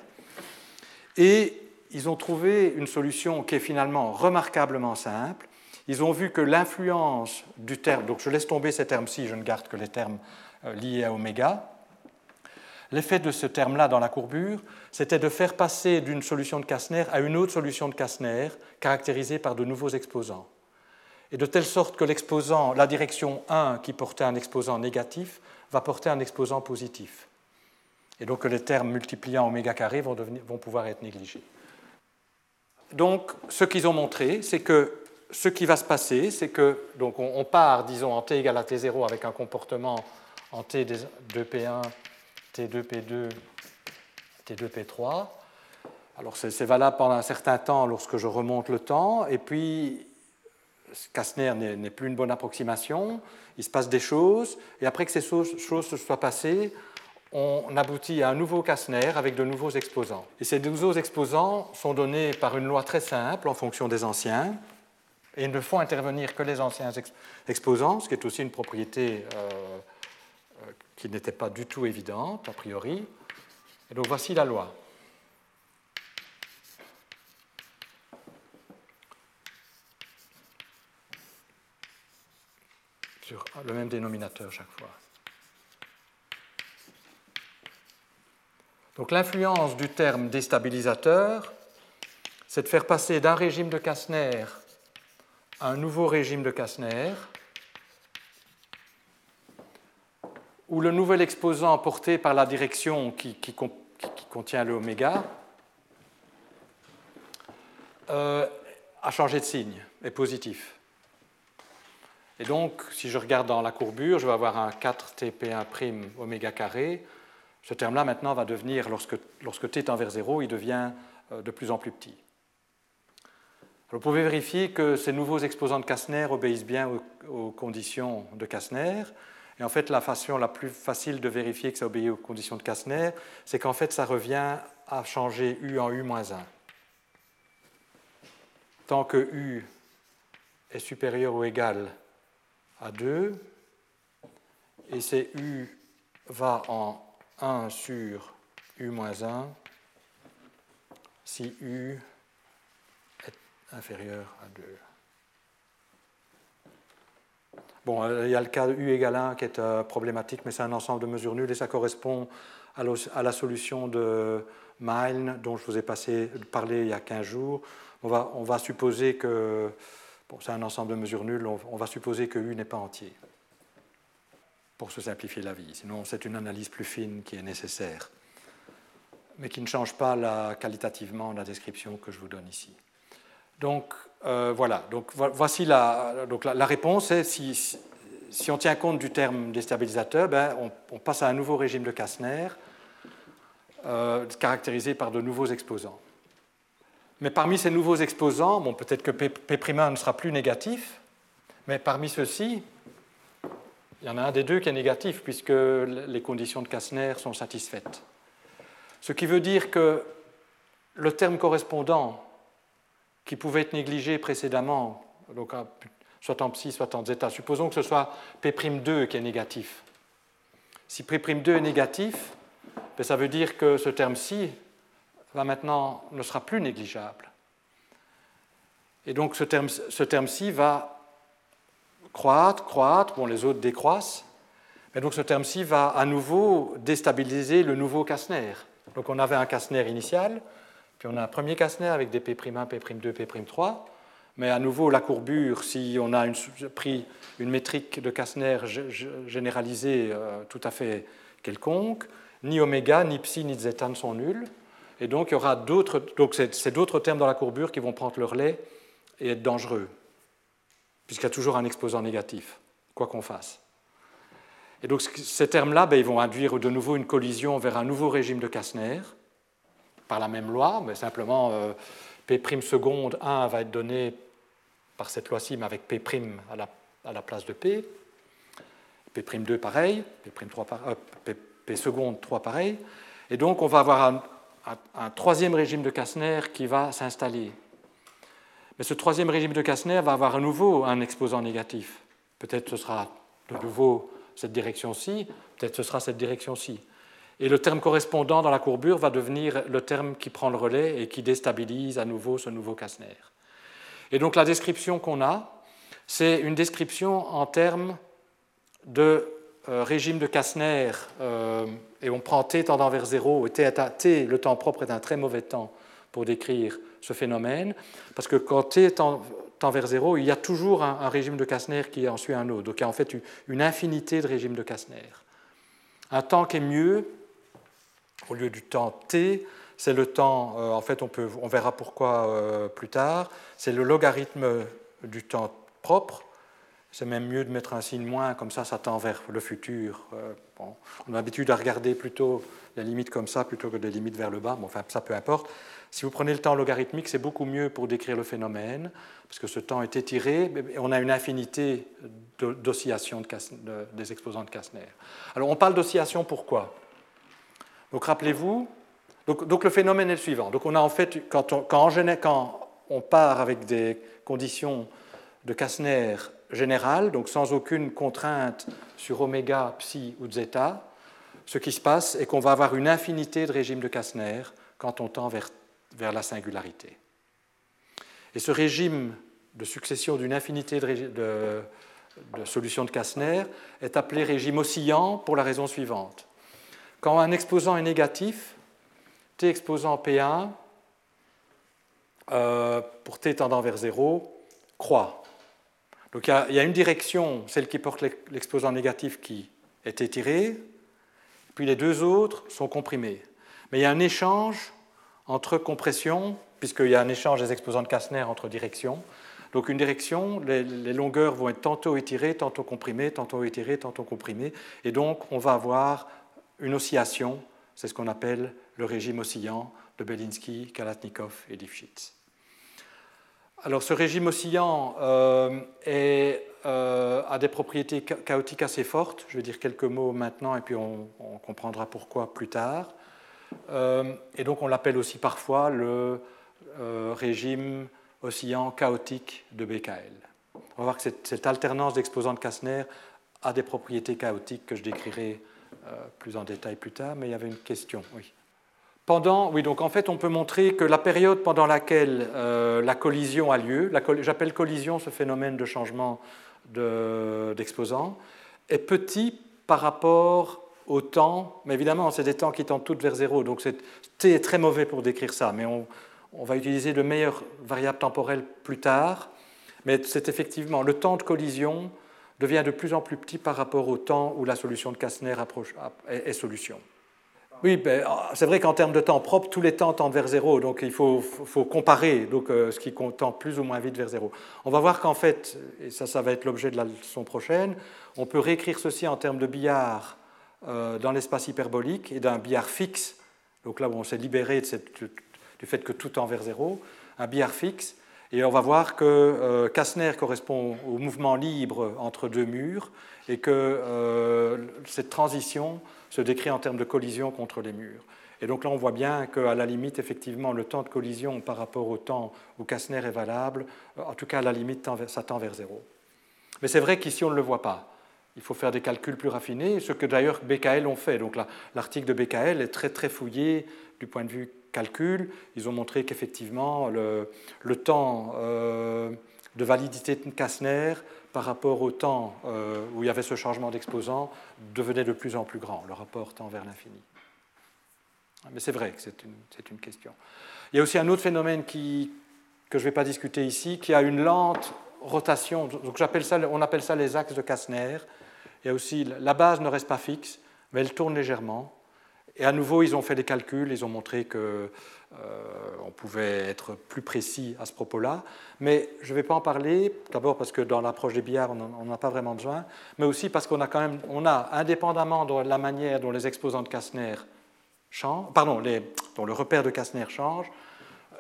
Et ils ont trouvé une solution qui est finalement remarquablement simple. Ils ont vu que l'influence du terme, donc je laisse tomber ces termes-ci, je ne garde que les termes liés à oméga. L'effet de ce terme-là dans la courbure, c'était de faire passer d'une solution de Kastner à une autre solution de Kastner, caractérisée par de nouveaux exposants et de telle sorte que l'exposant, la direction 1 qui portait un exposant négatif, va porter un exposant positif. Et donc les termes multipliant oméga carré vont, vont pouvoir être négligés. Donc ce qu'ils ont montré, c'est que ce qui va se passer, c'est que donc on, part, disons, en t égale à t0 avec un comportement en t2p1, t2p2, t2p3. Alors c'est valable pendant un certain temps lorsque je remonte le temps, et puis Kastner n'est plus une bonne approximation, il se passe des choses, et après que ces choses se soient passées, on aboutit à un nouveau Kastner avec de nouveaux exposants. Et ces nouveaux exposants sont donnés par une loi très simple en fonction des anciens, et ne font intervenir que les anciens exposants, ce qui est aussi une propriété euh, qui n'était pas du tout évidente, a priori. Et donc voici la loi. sur le même dénominateur chaque fois. Donc l'influence du terme déstabilisateur, c'est de faire passer d'un régime de Kastner à un nouveau régime de Kastner, où le nouvel exposant porté par la direction qui, contient le oméga euh, a changé de signe, est positif. Et donc, si je regarde dans la courbure, je vais avoir un 4Tp1' oméga carré. Ce terme-là, maintenant, va devenir, lorsque, t tend vers 0, il devient euh, de plus en plus petit. vous pouvez vérifier que ces nouveaux exposants de Kastner obéissent bien aux, conditions de Kastner. Et en fait, la façon la plus facile de vérifier que ça obéit aux conditions de Kastner, c'est qu'en fait, ça revient à changer U en U-1. Tant que U est supérieur ou égal à 2, et c'est U va en 1 sur U-1 si U est inférieur à 2. Bon, euh, il y a le cas U égale 1 qui est euh, problématique, mais c'est un ensemble de mesures nulles et ça correspond à la solution de Milne dont je vous ai passé, parlé il y a 15 jours. On va, supposer que, bon, c'est un ensemble de mesures nulles, on, va supposer que U n'est pas entier pour se simplifier la vie. Sinon, c'est une analyse plus fine qui est nécessaire, mais qui ne change pas qualitativement la description que je vous donne ici. Donc, euh, voilà, donc voici la, réponse est si, on tient compte du terme déstabilisateur, ben, on, passe à un nouveau régime de Kastner euh, caractérisé par de nouveaux exposants. Mais parmi ces nouveaux exposants, bon, peut-être que P'1 ne sera plus négatif, mais parmi ceux-ci, il y en a un des deux qui est négatif puisque les conditions de Kastner sont satisfaites. Ce qui veut dire que le terme correspondant qui pouvait être négligé précédemment, donc soit en psi, soit en zeta. Supposons que ce soit P'2 qui est négatif. Si P'2 est négatif, ben, ça veut dire que ce terme-ci va maintenant, ne sera plus négligeable. Et donc ce terme-ci ce terme va croître, croître, bon les autres décroissent, mais donc ce terme-ci va à nouveau déstabiliser le nouveau Kastner. Donc on avait un Kastner initial, on a un premier Kastner avec des P'1, P'2, P'3. Mais à nouveau, la courbure, si on a pris une métrique de Kastner généralisée euh, tout à fait quelconque, ni oméga, ni psi, ni zeta ne sont nuls. Et donc, il y aura d'autres, donc c'est d'autres termes dans la courbure qui vont prendre le relais et être dangereux, puisqu'il y a toujours un exposant négatif, quoi qu'on fasse. Et donc, ces termes-là, ben, ils vont induire de nouveau une collision vers un nouveau régime de Kastner, par la même loi, mais simplement euh, P' seconde 1 va être donné par cette loi-ci, mais avec P' à la, à la, place de P. P'2 pareil, P'3 euh, P, seconde 3 pareil. Et donc on va avoir un, troisième régime de Kastner qui va s'installer. Mais ce troisième régime de Kastner va avoir à nouveau un exposant négatif. Peut-être ce sera de nouveau cette direction-ci, peut-être ce sera cette direction-ci. Et le terme correspondant dans la courbure va devenir le terme qui prend le relais et qui déstabilise à nouveau ce nouveau Kastner. Et donc la description qu'on a, c'est une description en termes de euh, régime de Kastner, euh, et on prend t tendant vers 0, et t, le temps propre est un très mauvais temps pour décrire ce phénomène, parce que quand t tend, vers 0, il y a toujours un, régime de Kastner qui en suit un autre. Donc il y a en fait une infinité de régimes de Kastner. Un temps qui est mieux, au lieu du temps t, c'est le temps, euh, en fait on, verra pourquoi euh, plus tard, c'est le logarithme du temps propre. C'est même mieux de mettre un signe moins, comme ça ça tend vers le futur. Euh, on a l'habitude à regarder plutôt les limites comme ça plutôt que des limites vers le bas, bon, enfin ça peu importe. Si vous prenez le temps logarithmique, c'est beaucoup mieux pour décrire le phénomène, parce que ce temps est étiré, et on a une infinité d'oscillations de, des exposants de Kastner. Alors on parle d'oscillation pourquoi? Donc rappelez-vous, donc, le phénomène est le suivant. Donc on a en fait, quand on, part avec des conditions de Kastner générales, donc sans aucune contrainte sur oméga, psi ou zeta, ce qui se passe est qu'on va avoir une infinité de régimes de Kastner quand on tend vers, la singularité. Et ce régime de succession d'une infinité de, de, de, solutions de Kastner est appelé régime oscillant pour la raison suivante. Quand un exposant est négatif, t exposant P1, euh, pour t tendant vers 0, croît. Donc il y, a, une direction, celle qui porte l'exposant négatif, qui est étirée, puis les deux autres sont comprimés. Mais il y a un échange entre compression puisqu'il y a un échange des exposants de Kastner entre directions. Donc une direction, les, longueurs vont être tantôt étirées, tantôt comprimées, tantôt étirées, tantôt comprimées, et donc on va avoir une oscillation, c'est ce qu'on appelle le régime oscillant de Belinsky, Kalatnikov et Lifshitz. Alors ce régime oscillant euh, euh, a des propriétés chaotiques assez fortes, je vais dire quelques mots maintenant et puis on, comprendra pourquoi plus tard. Euh, et donc on l'appelle aussi parfois le régime oscillant chaotique de BKL. On va voir que cette, alternance d'exposants de Kastner a des propriétés chaotiques que je décrirai plus en détail plus tard, mais il y avait une question. Oui. Pendant, oui, donc en fait, on peut montrer que la période pendant laquelle euh, la collision a lieu, j'appelle collision ce phénomène de changement d'exposant, est petit par rapport au temps, mais évidemment, c'est des temps qui tendent toutes vers zéro, donc T est très mauvais pour décrire ça, mais on va utiliser de meilleures variables temporelles plus tard, mais c'est effectivement le temps de collision devient de plus en plus petit par rapport au temps où la solution de Kastner est, solution. Oui, ben, c'est vrai qu'en termes de temps propre, tous les temps tendent vers zéro, donc il faut, comparer donc, euh, ce qui tend plus ou moins vite vers zéro. On va voir qu'en fait, et ça, ça va être l'objet de la leçon prochaine, on peut réécrire ceci en termes de billard euh, dans l'espace hyperbolique et d'un billard fixe, donc là où on s'est libéré du fait que tout tend vers zéro, un billard fixe. Et on va voir que euh, Kastner correspond au mouvement libre entre deux murs et que euh, cette transition se décrit en termes de collision contre les murs. Et donc là, on voit bien qu'à la limite, effectivement, le temps de collision par rapport au temps où Kastner est valable, euh, en tout cas, à la limite, ça tend vers zéro. Mais c'est vrai qu'ici, on ne le voit pas. Il faut faire des calculs plus raffinés, ce que d'ailleurs BKL ont fait. Donc l'article de BKL est très très fouillé du point de vue calcul, ils ont montré qu'effectivement, le, temps euh, de validité de Kastner par rapport au temps euh, où il y avait ce changement d'exposant devenait de plus en plus grand. Le rapport tend vers l'infini. Mais c'est vrai que c'est une, question. Il y a aussi un autre phénomène que je ne vais pas discuter ici, qui a une lente rotation. Donc on appelle ça les axes de Kastner. Il y a aussi, la base ne reste pas fixe, mais elle tourne légèrement. Et à nouveau, ils ont fait des calculs, ils ont montré qu'on euh, pouvait être plus précis à ce propos-là. Mais je ne vais pas en parler, d'abord parce que dans l'approche des billards, on n'en a pas vraiment besoin, mais aussi parce qu'on a quand même, on a, indépendamment de la manière dont les exposants de Kastner changent, pardon, dont le repère de Kastner change,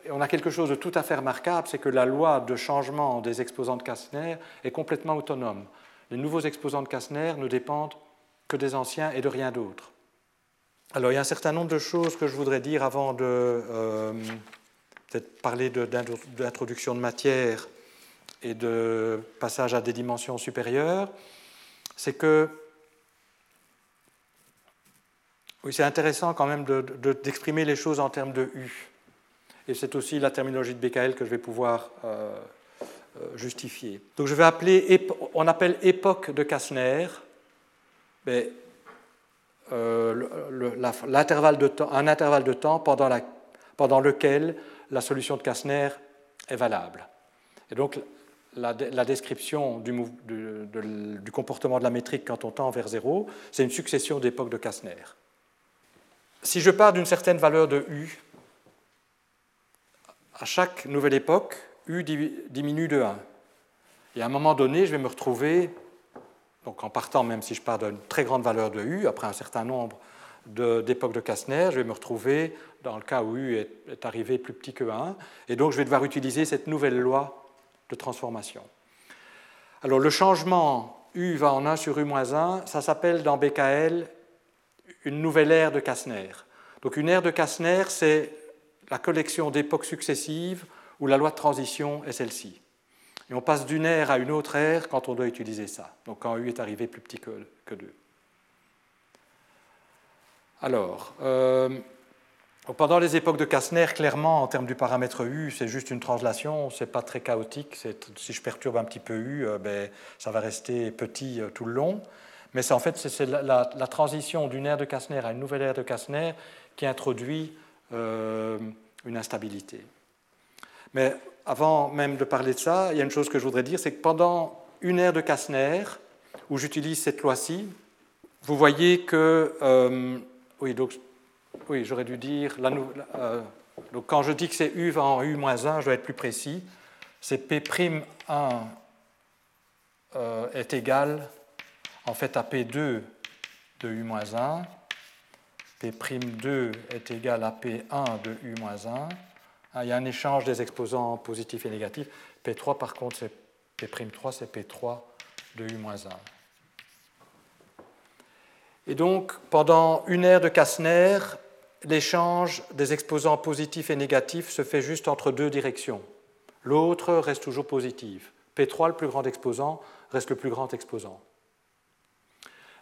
on a quelque chose de tout à fait remarquable, c'est que la loi de changement des exposants de Kastner est complètement autonome. Les nouveaux exposants de Kastner ne dépendent que des anciens et de rien d'autre. Alors, il y a un certain nombre de choses que je voudrais dire avant de euh, parler d'introduction de, matière et de passage à des dimensions supérieures. C'est que oui, c'est intéressant quand même d'exprimer les choses en termes de U. Et c'est aussi la terminologie de BKL que je vais pouvoir euh, euh, justifier. Donc je vais appeler, on appelle époque de Kastner, mais l'intervalle de temps, un intervalle de temps pendant, lequel la solution de Kastner est valable. Et donc, la, description du, du, comportement de la métrique quand on tend vers zéro, c'est une succession d'époques de Kastner. Si je pars d'une certaine valeur de U, à chaque nouvelle époque, U diminue de 1. Et à un moment donné, je vais me retrouver donc en partant, même si je pars d'une très grande valeur de U, après un certain nombre d'époques de, Kastner, je vais me retrouver dans le cas où U est, arrivé plus petit que 1, et donc je vais devoir utiliser cette nouvelle loi de transformation. Alors le changement U va en 1 sur U-1, ça s'appelle dans BKL une nouvelle ère de Kastner. Donc une ère de Kastner, c'est la collection d'époques successives où la loi de transition est celle-ci. Et on passe d'une ère à une autre ère quand on doit utiliser ça. Donc quand U est arrivé plus petit que, que 2. Alors, euh, pendant les époques de Kastner, clairement, en termes du paramètre U, c'est juste une translation, c'est pas très chaotique. Si je perturbe un petit peu U, euh, ben, ça va rester petit euh, tout le long. Mais c'est en fait c'est la, transition d'une ère de Kastner à une nouvelle ère de Kastner qui introduit une instabilité. Mais avant même de parler de ça, il y a une chose que je voudrais dire, c'est que pendant une ère de Kastner, où j'utilise cette loi-ci, vous voyez que, euh, oui, j'aurais dû dire, la, euh, quand je dis que c'est U va en U-1, je dois être plus précis. C'est P'1 euh, est égal en fait à P2 de U-1. P'2 est égal à P1 de U-1. Ah, il y a un échange des exposants positifs et négatifs. P3 par contre, c'est P'3, c'est P3 de U-1. Et donc, pendant une ère de Kastner, l'échange des exposants positifs et négatifs se fait juste entre deux directions. L'autre reste toujours positive. P3, le plus grand exposant, reste le plus grand exposant.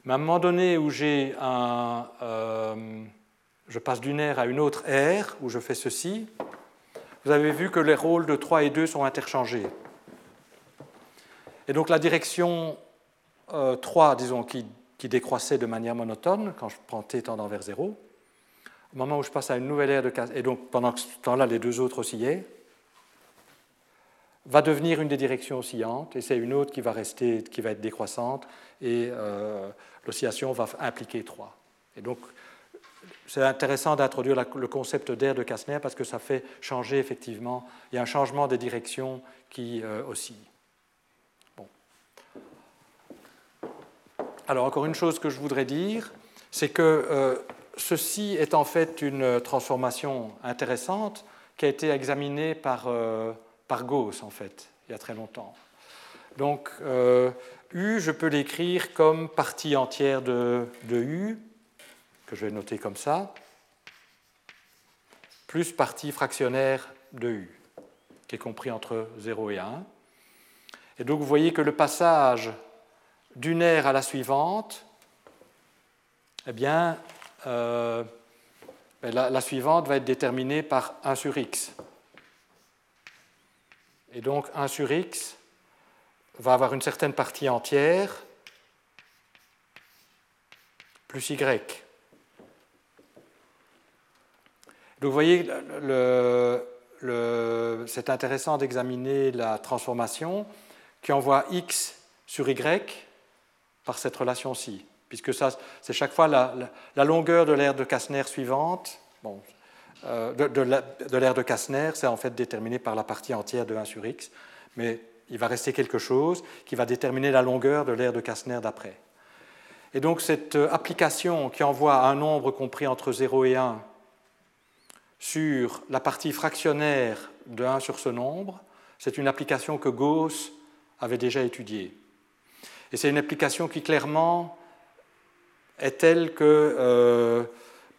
Mais à un moment donné où j'ai un, euh, je passe d'une ère à une autre ère, où je fais ceci, vous avez vu que les rôles de 3 et 2 sont interchangés. Et donc la direction 3, euh, disons, qui, qui, décroissait de manière monotone, quand je prends t tendant vers 0, au moment où je passe à une nouvelle ère de et donc pendant ce temps-là, les deux autres oscillaient, va devenir une des directions oscillantes, et c'est une autre qui va rester, qui va être décroissante, et euh, l'oscillation va impliquer 3. Et donc, c'est intéressant d'introduire le concept d'air de Kastner parce que ça fait changer effectivement, il y a un changement des directions qui euh, oscillent. Bon. Alors encore une chose que je voudrais dire, c'est que euh, ceci est en fait une transformation intéressante qui a été examinée par, euh, par Gauss, en fait, il y a très longtemps. Donc, euh, U, je peux l'écrire comme partie entière de, U, que je vais noter comme ça, plus partie fractionnaire de U, qui est compris entre 0 et 1. Et donc, vous voyez que le passage d'une ère à la suivante, eh bien, euh, ben, la, suivante va être déterminée par 1 sur x. Et donc 1 sur x va avoir une certaine partie entière plus y. Donc vous voyez, c'est intéressant d'examiner la transformation qui envoie x sur y par cette relation-ci puisque ça, c'est chaque fois la, longueur de l'aire de Kastner suivante. Bon, euh, de, de l'aire de Kastner, c'est en fait déterminé par la partie entière de 1 sur x, mais il va rester quelque chose qui va déterminer la longueur de l'aire de Kastner d'après. Et donc cette euh, application qui envoie un nombre compris entre 0 et 1 sur la partie fractionnaire de 1 sur ce nombre, c'est une application que Gauss avait déjà étudiée. Et c'est une application qui clairement est telle que euh,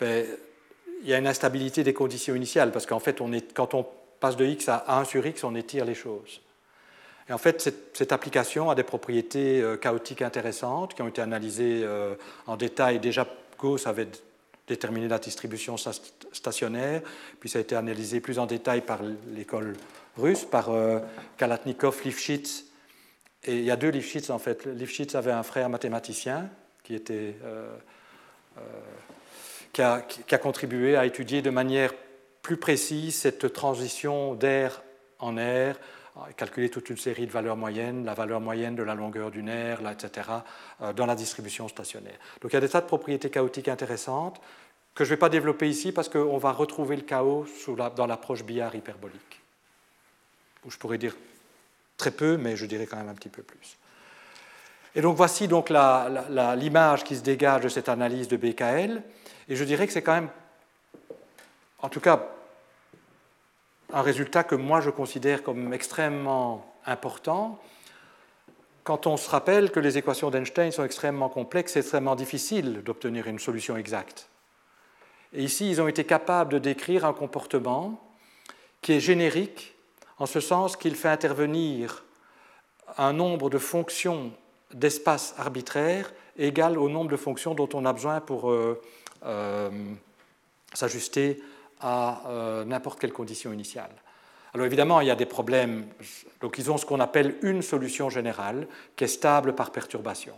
ben, il y a une instabilité des conditions initiales, parce qu'en fait, quand on passe de x à 1 sur x, on étire les choses. Et en fait, cette, application a des propriétés euh, chaotiques intéressantes qui ont été analysées euh, en détail. Déjà, Gauss avait déterminé la distribution stationnaire, puis ça a été analysé plus en détail par l'école russe, par Kalatnikov, Lifshitz. Et il y a deux Lifshitz en fait. Lifshitz avait un frère mathématicien qui, était, euh, euh, qui, a, qui, a, contribué à étudier de manière plus précise cette transition d'air en air, calculer toute une série de valeurs moyennes, la valeur moyenne de la longueur d'une aire, etc., euh, dans la distribution stationnaire. Donc il y a des tas de propriétés chaotiques intéressantes que je ne vais pas développer ici parce qu'on va retrouver le chaos dans l'approche billard hyperbolique. Je pourrais dire très peu, mais je dirais quand même un petit peu plus. Et donc voici donc l'image qui se dégage de cette analyse de BKL. Et je dirais que c'est quand même, en tout cas, un résultat que moi je considère comme extrêmement important quand on se rappelle que les équations d'Einstein sont extrêmement complexes et extrêmement difficiles d'obtenir une solution exacte. Et ici, ils ont été capables de décrire un comportement qui est générique, en ce sens qu'il fait intervenir un nombre de fonctions d'espace arbitraire égal au nombre de fonctions dont on a besoin pour euh, euh, s'ajuster à euh, n'importe quelle condition initiale. Alors évidemment, il y a des problèmes. Donc ils ont ce qu'on appelle une solution générale qui est stable par perturbation.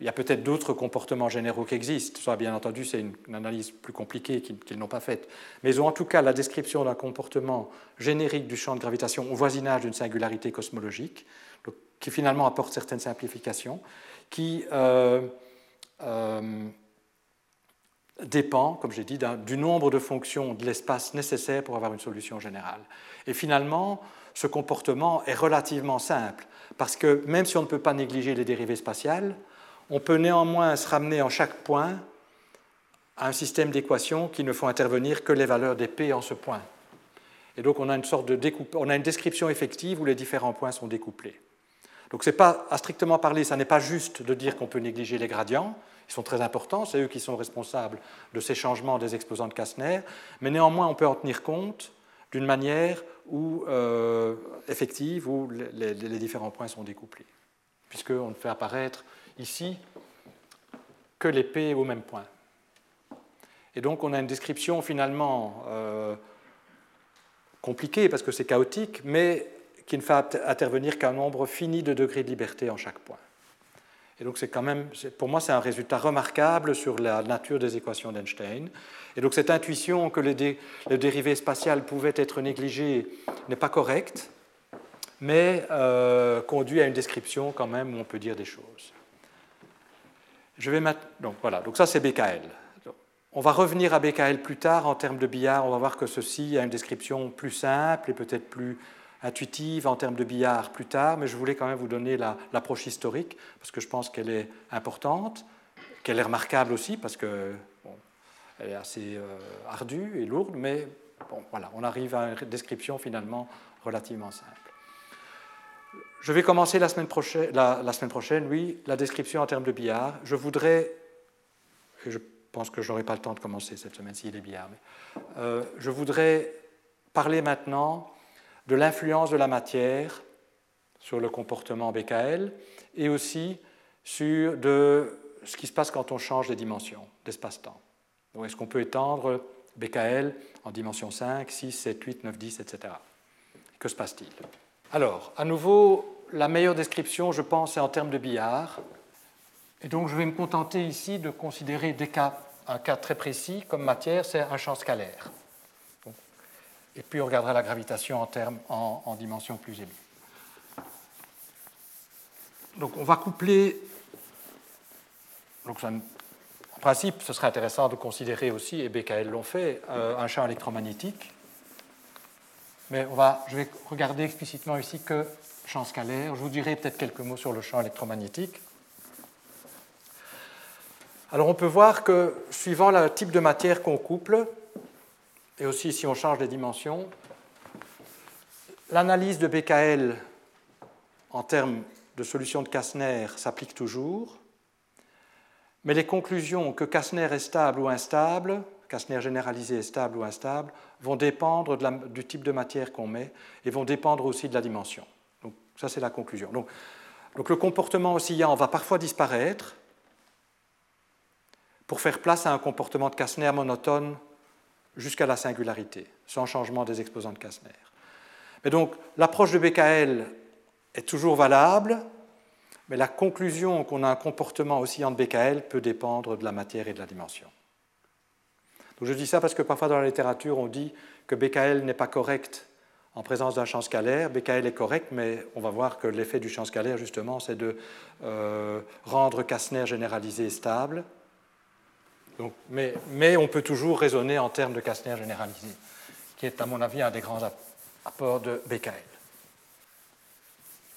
Il y a peut-être d'autres comportements généraux qui existent. Ça, bien entendu, c'est une, analyse plus compliquée qu'ils n'ont pas faite. Mais ils ont en tout cas la description d'un comportement générique du champ de gravitation au voisinage d'une singularité cosmologique qui finalement apporte certaines simplifications, qui euh, euh, dépend, comme j'ai dit, du nombre de fonctions de l'espace nécessaire pour avoir une solution générale. Et finalement, ce comportement est relativement simple, parce que même si on ne peut pas négliger les dérivées spatiales, on peut néanmoins se ramener en chaque point à un système d'équations qui ne font intervenir que les valeurs des p en ce point. Et donc on a une sorte de on a une description effective où les différents points sont découplés. Donc c'est pas à strictement parler, ça n'est pas juste de dire qu'on peut négliger les gradients, ils sont très importants, c'est eux qui sont responsables de ces changements des exposants de Kastner, mais néanmoins on peut en tenir compte d'une manière où, euh, effective où les, les, différents points sont découplés, puisqu'on fait apparaître ici que les P au même point. Et donc on a une description finalement euh, compliquée parce que c'est chaotique, mais qui ne fait intervenir qu'un nombre fini de degrés de liberté en chaque point. Et donc c'est quand même, pour moi, c'est un résultat remarquable sur la nature des équations d'Einstein. Et donc cette intuition que les, dérivées spatiales pouvaient être négligées n'est pas correcte, mais euh, conduit à une description quand même où on peut dire des choses. Donc voilà, donc ça c'est BKL. On va revenir à BKL plus tard en termes de billard. On va voir que ceci a une description plus simple et peut-être plus intuitive en termes de billard plus tard, mais je voulais quand même vous donner l'approche historique parce que je pense qu'elle est importante, qu'elle est remarquable aussi parce qu'elle est assez euh, ardue et lourde, mais bon, voilà, on arrive à une description finalement relativement simple. Je vais commencer la semaine prochaine, la, oui, la description en termes de billard. Je voudrais, je pense que je n'aurai pas le temps de commencer cette semaine s'il est billard, mais euh, je voudrais parler maintenant de l'influence de la matière sur le comportement BKL et aussi sur de ce qui se passe quand on change les dimensions d'espace-temps. Est-ce qu'on peut étendre BKL en dimension 5, 6, 7, 8, 9, 10, etc. Que se passe-t-il? Alors, à nouveau, la meilleure description, je pense, est en termes de billard. Et donc, je vais me contenter ici de considérer des cas, un cas très précis comme matière, c'est un champ scalaire et puis on regardera la gravitation en, termes, en, dimension plus élevée. Donc on va coupler, donc en principe ce serait intéressant de considérer aussi, et BKL l'ont fait, euh, un champ électromagnétique, mais on va, je vais regarder explicitement ici que champ scalaire. Je vous dirai peut-être quelques mots sur le champ électromagnétique. Alors on peut voir que suivant le type de matière qu'on couple, et aussi si on change les dimensions. L'analyse de BKL en termes de solution de Kastner s'applique toujours, mais les conclusions que Kastner est stable ou instable, Kastner généralisé est stable ou instable, vont dépendre du type de matière qu'on met et vont dépendre aussi de la dimension. Donc ça c'est la conclusion. Donc, donc le comportement oscillant va parfois disparaître pour faire place à un comportement de Kastner monotone jusqu'à la singularité, sans changement des exposants de Kastner. Mais donc, l'approche de BKL est toujours valable, mais la conclusion qu'on a un comportement oscillant de BKL peut dépendre de la matière et de la dimension. Donc je dis ça parce que parfois dans la littérature, on dit que BKL n'est pas correct en présence d'un champ scalaire. BKL est correct, mais on va voir que l'effet du champ scalaire, justement, c'est de euh, rendre Kastner généralisé stable mais, on peut toujours raisonner en termes de Kastner généralisé, qui est à mon avis un des grands apports de BKL.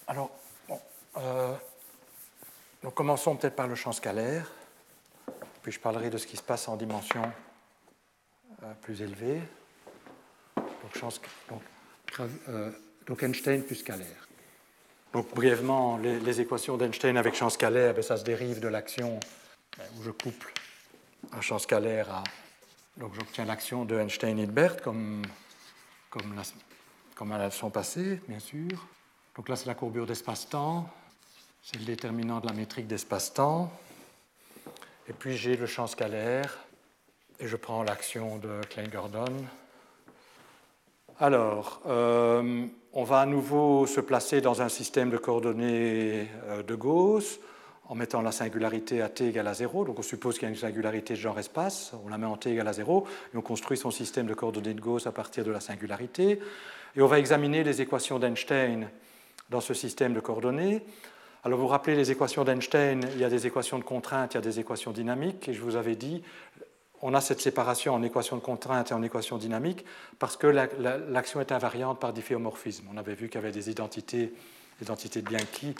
Alors, euh, commençons peut-être par le champ scalaire, puis je parlerai de ce qui se passe en dimension euh, plus élevée. Euh, donc, Einstein plus scalaire. Donc brièvement, les, équations d'Einstein avec champ scalaire, ben, ça se dérive de l'action où je couple un champ scalaire à. Donc j'obtiens l'action de Einstein-Hilbert comme, comme, comme à la leçon passée, bien sûr. Donc là, c'est la courbure d'espace-temps. C'est le déterminant de la métrique d'espace-temps. Et puis j'ai le champ scalaire je prends l'action de Klein-Gordon. Alors, euh, on va à nouveau se placer dans un système de coordonnées euh, de Gauss en mettant la singularité à t égale à 0. Donc on suppose qu'il y a une singularité de genre espace, on la met en t égale à 0, et on construit son système de coordonnées de Gauss à partir de la singularité. Et on va examiner les équations d'Einstein dans ce système de coordonnées. Alors vous vous rappelez les équations d'Einstein, il y a des équations de contrainte, il y a des équations dynamiques, et je vous avais dit, on a cette séparation en équation de contrainte et en équation dynamique parce que l'action est invariante par difféomorphisme. On avait vu qu'il y avait des identités, identités de Bianchi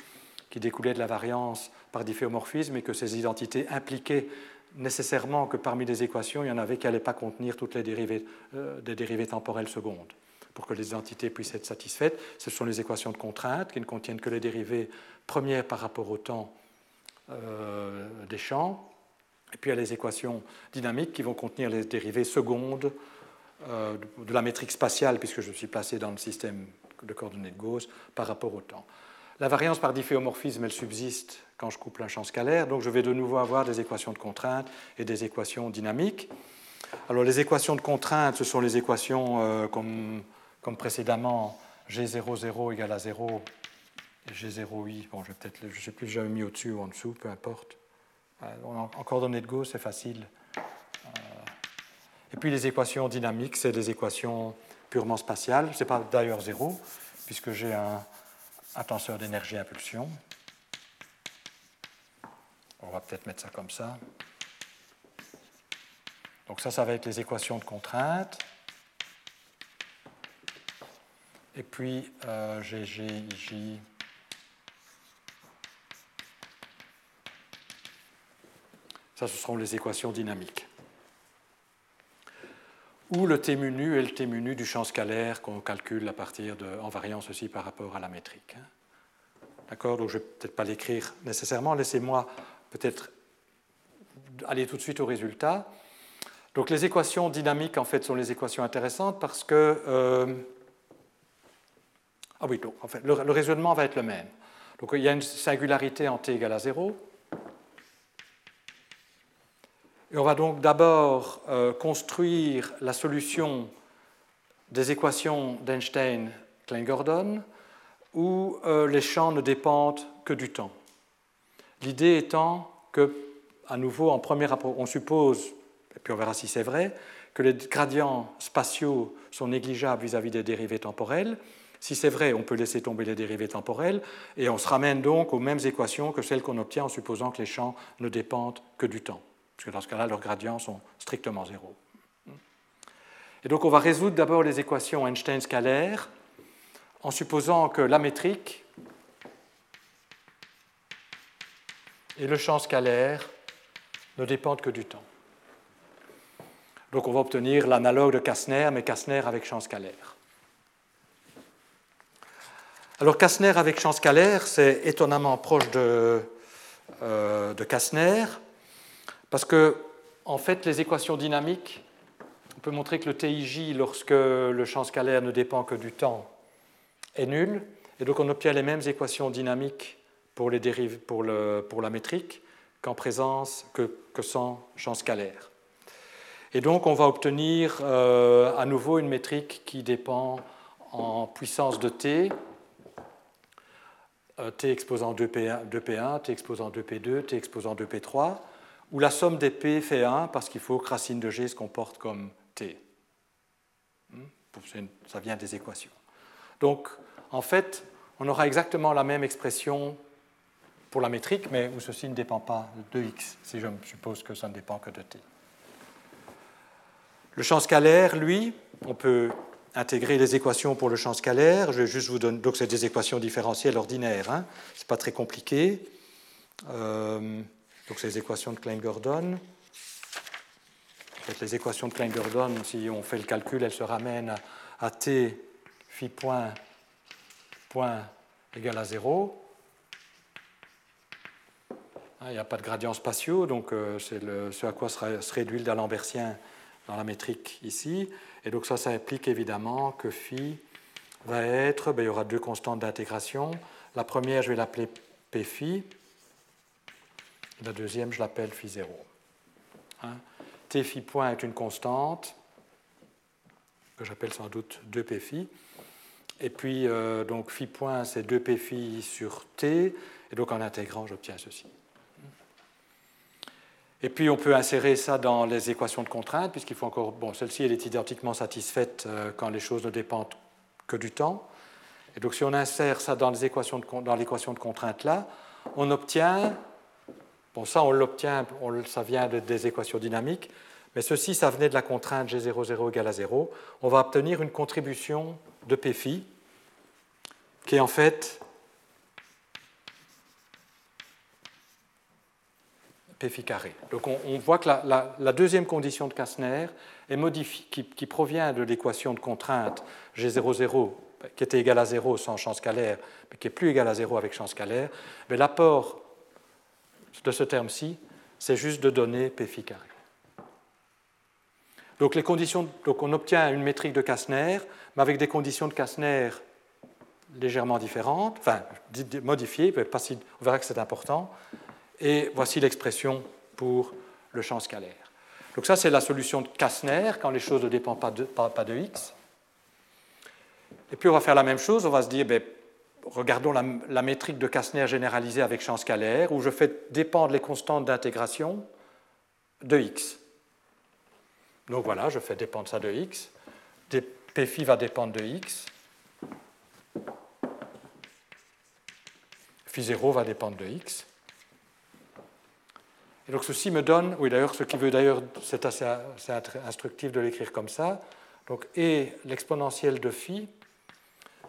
qui découlaient de la variance par difféomorphisme et que ces identités impliquaient nécessairement que parmi les équations, il y en avait qui n'allaient pas contenir toutes les dérivées, euh, dérivées temporelles secondes. Pour que les identités puissent être satisfaites, ce sont les équations de contrainte qui ne contiennent que les dérivées premières par rapport au temps euh, des champs. Et puis il y a les équations dynamiques qui vont contenir les dérivées secondes euh, de la métrique spatiale, puisque je suis placé dans le système de coordonnées de Gauss, par rapport au temps. La variance par difféomorphisme, elle subsiste quand je couple un champ scalaire, donc je vais de nouveau avoir des équations de contrainte et des équations dynamiques. Alors les équations de contrainte, ce sont les équations euh, comme, précédemment, G00 égale à 0 et G0i, bon, je ne sais plus, jamais mis au-dessus ou en dessous, peu importe. Euh, en coordonnées de Gauss, c'est facile. Euh, et puis les équations dynamiques, c'est des équations purement spatiales. Ce n'est pas d'ailleurs zéro, puisque j'ai un, tenseur d'énergie-impulsion. On va peut-être mettre ça comme ça. Donc ça, ça va être les équations de contrainte. Et puis euh, G, G, J. Ça, ce seront les équations dynamiques. Ou le T nu et le T nu du champ scalaire qu'on calcule à partir de, en variance aussi par rapport à la métrique. Hein. D'accord? Donc je ne vais peut-être pas l'écrire nécessairement. Laissez-moi peut-être aller tout de suite au résultat. Donc les équations dynamiques, en fait, sont les équations intéressantes parce que... Euh, ah oui, donc, en fait, le, raisonnement va être le même. Donc il y a une singularité en t égale à 0. Et on va donc d'abord euh, construire la solution des équations d'Einstein-Klein-Gordon où euh, les champs ne dépendent que du temps. L'idée étant que, à nouveau, en rapport, on suppose, et puis on verra si c'est vrai, que les gradients spatiaux sont négligeables vis-à-vis des dérivés temporels. Si c'est vrai, on peut laisser tomber les dérivés temporels et on se ramène donc aux mêmes équations que celles qu'on obtient en supposant que les champs ne dépendent que du temps, parce que dans ce cas-là, leurs gradients sont strictement zéro. Et donc on va résoudre d'abord les équations Einstein scalaires en supposant que la métrique et le champ scalaire ne dépendent que du temps. Donc on va obtenir l'analogue de Kastner, mais Kastner avec champ scalaire. Alors Kastner avec champ scalaire, c'est étonnamment proche de, euh, de Kastner, parce que en fait les équations dynamiques, on peut montrer que le TIJ, lorsque le champ scalaire ne dépend que du temps, est nul, et donc on obtient les mêmes équations dynamiques pour, la métrique qu'en présence que, sans champ scalaire. Et donc on va obtenir euh, à nouveau une métrique qui dépend en puissance de t, euh, t exposant 2P1, 2P1, t exposant 2P2, t exposant 2P3, où la somme des p fait 1 parce qu'il faut que racine de g se comporte comme t. Hmm? Ça vient des équations. Donc, en fait, on aura exactement la même expression pour la métrique, mais où ceci ne dépend pas de x, si je suppose que ça ne dépend que de t. Le champ scalaire, lui, on peut intégrer les équations pour le champ scalaire. Je vais juste vous donner. Donc, c'est des équations différentielles ordinaires. Hein. Ce n'est pas très compliqué. Euh, donc, c'est les équations de Klein-Gordon. Les équations de Klein-Gordon, si on fait le calcul, elles se ramènent à t phi point, point égal à 0. Hein, il n'y a pas de gradient spatiaux, donc euh, c'est ce à quoi se réduit le d'Alembertien dans la métrique ici. Et donc ça, ça implique évidemment que phi va être, ben, il y aura deux constantes d'intégration. La première, je vais l'appeler phi. La deuxième, je l'appelle phi 0. Hein? T phi point est une constante, que j'appelle sans doute 2p phi. Et puis, euh, donc, phi point, c'est 2p phi sur t. Et donc, en intégrant, j'obtiens ceci. Et puis, on peut insérer ça dans les équations de contrainte, puisqu'il faut encore. Bon, celle-ci, elle est identiquement satisfaite euh, quand les choses ne dépendent que du temps. Et donc, si on insère ça dans l'équation de, de contrainte là, on obtient. Bon, ça, on l'obtient, ça vient des équations dynamiques, mais ceci, ça venait de la contrainte G00 égale à 0, on va obtenir une contribution de P phi, qui est en fait P phi carré. Donc on, voit que la, deuxième condition de Kastner est modifiée, qui, provient de l'équation de contrainte G00 qui était égale à 0 sans champ scalaire, mais qui est plus égal à 0 avec champ scalaire, mais l'apport de ce terme-ci, c'est juste de donner P phi carré. Donc, les conditions, donc on obtient une métrique de Kastner, mais avec des conditions de Kastner légèrement différentes, enfin modifiées, pas si, on verra que c'est important. Et voici l'expression pour le champ scalaire. Donc ça, c'est la solution de Kastner quand les choses ne dépendent pas de, pas, de x. Et puis on va faire la même chose, on va se dire, ben, regardons la, métrique de Kastner généralisée avec champ scalaire, où je fais dépendre les constantes d'intégration de x. Donc voilà, je fais dépendre ça de x. Phi va dépendre de x. Phi 0 va dépendre de x. Et donc ceci me donne, oui d'ailleurs, ce qui veut d'ailleurs, c'est assez, instructif de l'écrire comme ça. Donc et l'exponentielle de phi,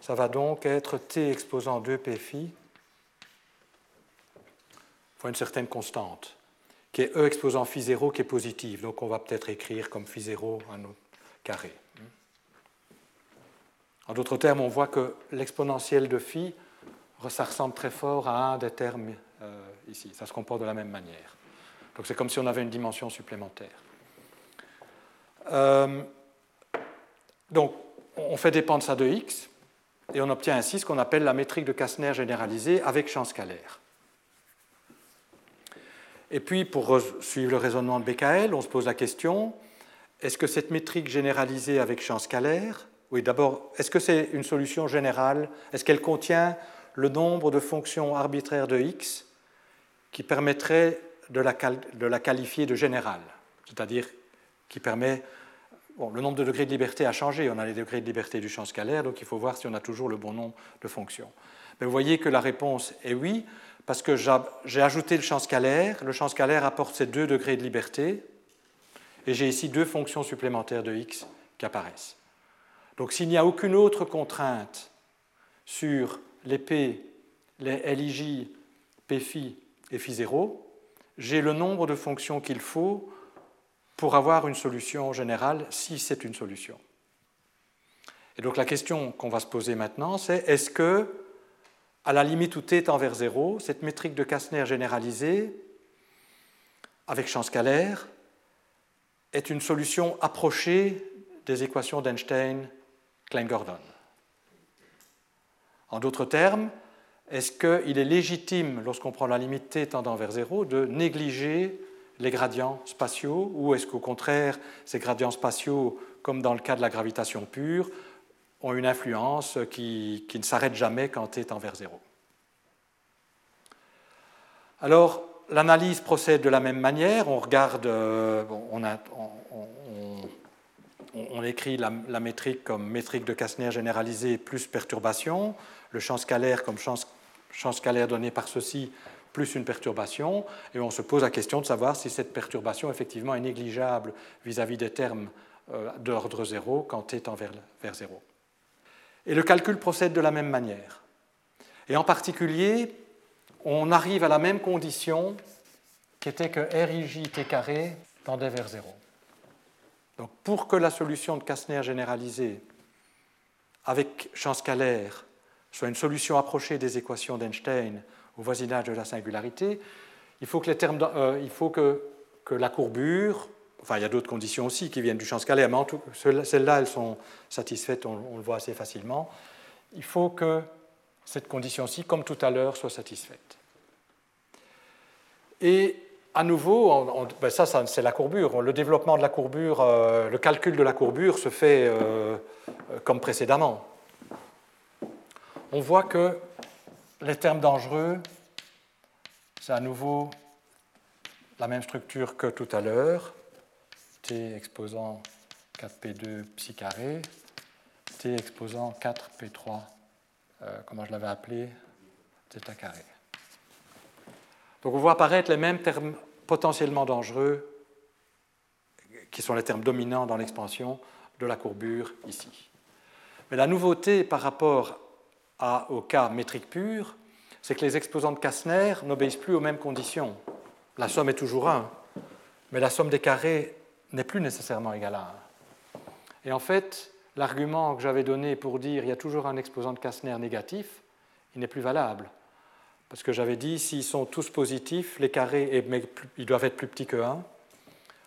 ça va donc être t exposant 2 p phi fois une certaine constante qui est E exposant phi 0 qui est positive. Donc on va peut-être écrire comme phi 0 un autre carré. En d'autres termes, on voit que l'exponentielle de phi, ça ressemble très fort à un des termes euh, ici. Ça se comporte de la même manière. Donc c'est comme si on avait une dimension supplémentaire. Euh, donc on fait dépendre ça de x et on obtient ainsi ce qu'on appelle la métrique de Kastner généralisée avec champ scalaire. Et puis, pour suivre le raisonnement de BKL, on se pose la question est-ce que cette métrique généralisée avec champ scalaire, oui, d'abord, est-ce que c'est une solution générale? Est-ce qu'elle contient le nombre de fonctions arbitraires de x qui permettrait de la, de la qualifier de générale C'est-à-dire qui permet. Le nombre de degrés de liberté a changé, on a les degrés de liberté du champ scalaire, donc il faut voir si on a toujours le bon nombre de fonctions. Mais vous voyez que la réponse est oui, parce que j'ai ajouté le champ scalaire. Le champ scalaire apporte ces deux degrés de liberté. Et j'ai ici deux fonctions supplémentaires de x qui apparaissent. Donc s'il n'y a aucune autre contrainte sur les p, les lij, p phi et phi 0, j'ai le nombre de fonctions qu'il faut pour avoir une solution générale si c'est une solution. Et donc la question qu'on va se poser maintenant, c'est est-ce que à la limite où t tend vers 0, cette métrique de Kastner généralisée, avec champ scalaire, est une solution approchée des équations d'Einstein-Klein-Gordon. En d'autres termes, est-ce qu'il est légitime, lorsqu'on prend la limite t tendant vers 0, de négliger les gradients spatiaux, ou est-ce qu'au contraire, ces gradients spatiaux, comme dans le cas de la gravitation pure, ont une influence qui, ne s'arrête jamais quand t est envers 0. Alors, l'analyse procède de la même manière. On regarde, euh, on, écrit la, métrique comme métrique de Kastner généralisée plus perturbation, le champ scalaire comme champ scalaire donné par ceci plus une perturbation, et on se pose la question de savoir si cette perturbation effectivement est négligeable vis-à-vis des termes euh, d'ordre 0 quand t tend vers, vers 0. Et le calcul procède de la même manière. Et en particulier, on arrive à la même condition qui était que RIJ t carré tendait vers 0. Donc pour que la solution de Kastner généralisée avec champ scalaire soit une solution approchée des équations d'Einstein au voisinage de la singularité, il faut euh, que, la courbure Enfin, il y a d'autres conditions aussi qui viennent du champ scalaire, mais celles-là, elles sont satisfaites, on, le voit assez facilement. Il faut que cette condition-ci, comme tout à l'heure, soit satisfaite. Et à nouveau, ben ça, c'est la courbure. Le développement de la courbure, euh, le calcul de la courbure se fait euh, comme précédemment. On voit que les termes dangereux, c'est à nouveau la même structure que tout à l'heure. T exposant 4P2 psi carré, T exposant 4P3, euh, comment je l'avais appelé, θ carré. Donc on voit apparaître les mêmes termes potentiellement dangereux qui sont les termes dominants dans l'expansion de la courbure ici. Mais la nouveauté par rapport au cas métrique pur, c'est que les exposants de Kastner n'obéissent plus aux mêmes conditions. La somme est toujours 1, mais la somme des carrés n'est plus nécessairement égale à 1. Et en fait, l'argument que j'avais donné pour dire il y a toujours un exposant de Kastner négatif, il n'est plus valable. Parce que j'avais dit, s'ils sont tous positifs, les carrés ils doivent être plus petits que 1.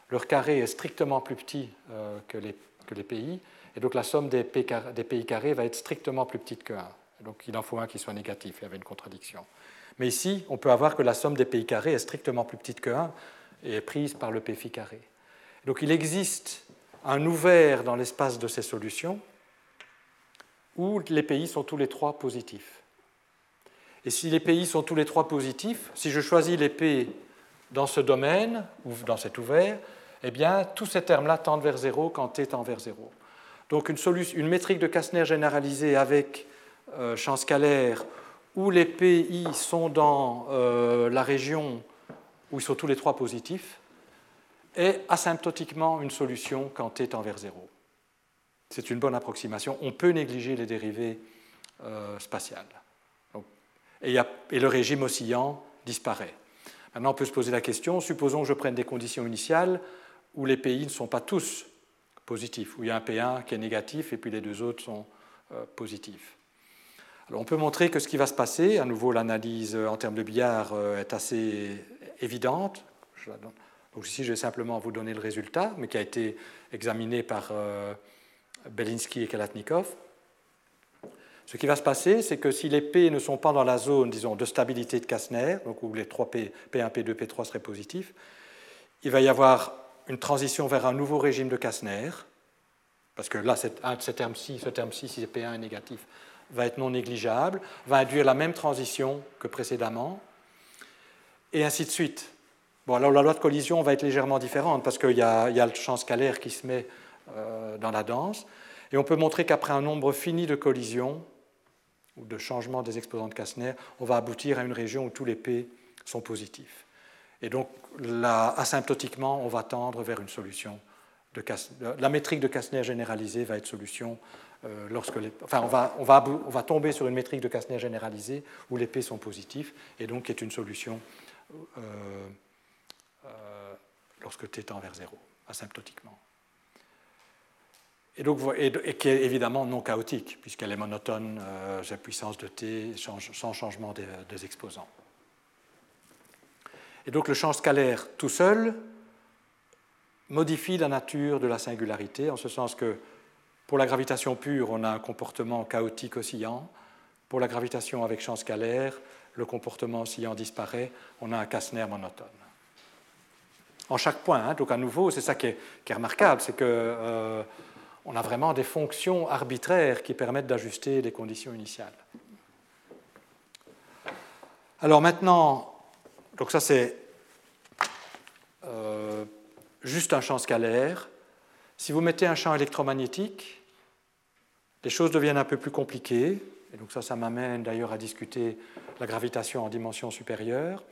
Leur carré est strictement plus petit euh, que, les, pays, et donc la somme des, pays carrés va être strictement plus petite que 1. Donc il en faut un qui soit négatif, il y avait une contradiction. Mais ici, on peut avoir que la somme des pays carrés est strictement plus petite que 1 et est prise par le phi carré. Donc il existe un ouvert dans l'espace de ces solutions où les pays sont tous les trois positifs. Et si les pays sont tous les trois positifs, si je choisis les P dans ce domaine, ou dans cet ouvert, eh bien, tous ces termes-là tendent vers zéro quand t tend vers zéro. Donc, une, une métrique de Kastner généralisée avec euh, champ scalaire où les PI sont dans euh, la région où ils sont tous les trois positifs est asymptotiquement une solution quand t tend vers zéro. C'est une bonne approximation. On peut négliger les dérivées euh, spatiales. et, le régime oscillant disparaît. Maintenant, on peut se poser la question, supposons que je prenne des conditions initiales où les PI ne sont pas tous positifs, où il y a un P1 qui est négatif et puis les deux autres sont positifs. On peut montrer que ce qui va se passer, à nouveau l'analyse en termes de billard est assez évidente. Donc ici, je vais simplement vous donner le résultat, mais qui a été examiné par euh, Belinsky et Kalatnikov. Ce qui va se passer, c'est que si les P ne sont pas dans la zone, disons, de stabilité de Kastner, donc où les 3 P, P1, P2, P3 seraient positifs, il va y avoir une transition vers un nouveau régime de Kastner, parce que là, ce terme-ci, ce terme-ci, si P1 est négatif, va être non négligeable, va induire la même transition que précédemment, et ainsi de suite. Bon, alors la loi de collision va être légèrement différente parce qu'il y, a le champ scalaire qui se met euh, dans la danse. Et on peut montrer qu'après un nombre fini de collisions ou de changements des exposants de Kastner, on va aboutir à une région où tous les P sont positifs. Et donc, asymptotiquement, on va tendre vers une solution de Kastner. La métrique de Kastner généralisée va être solution lorsque les, enfin, on va, on, va, on va, tomber sur une métrique de Kastner généralisée où les P sont positifs et donc qui est une solution euh, lorsque t tend vers 0, asymptotiquement. Et, donc, et, qui est évidemment non chaotique, puisqu'elle est monotone euh, à puissance de t sans changement des, exposants. Et donc le champ scalaire tout seul modifie la nature de la singularité, en ce sens que pour la gravitation pure, on a un comportement chaotique oscillant. Pour la gravitation avec champ scalaire, le comportement oscillant disparaît, on a un Kastner monotone en chaque point. Hein. Donc à nouveau, c'est ça qui est, remarquable, c'est qu'on euh, a vraiment des fonctions arbitraires qui permettent d'ajuster les conditions initiales. Alors maintenant, donc ça c'est euh, juste un champ scalaire. Si vous mettez un champ électromagnétique, les choses deviennent un peu plus compliquées. Et donc ça, ça m'amène d'ailleurs à discuter la gravitation en dimension supérieure.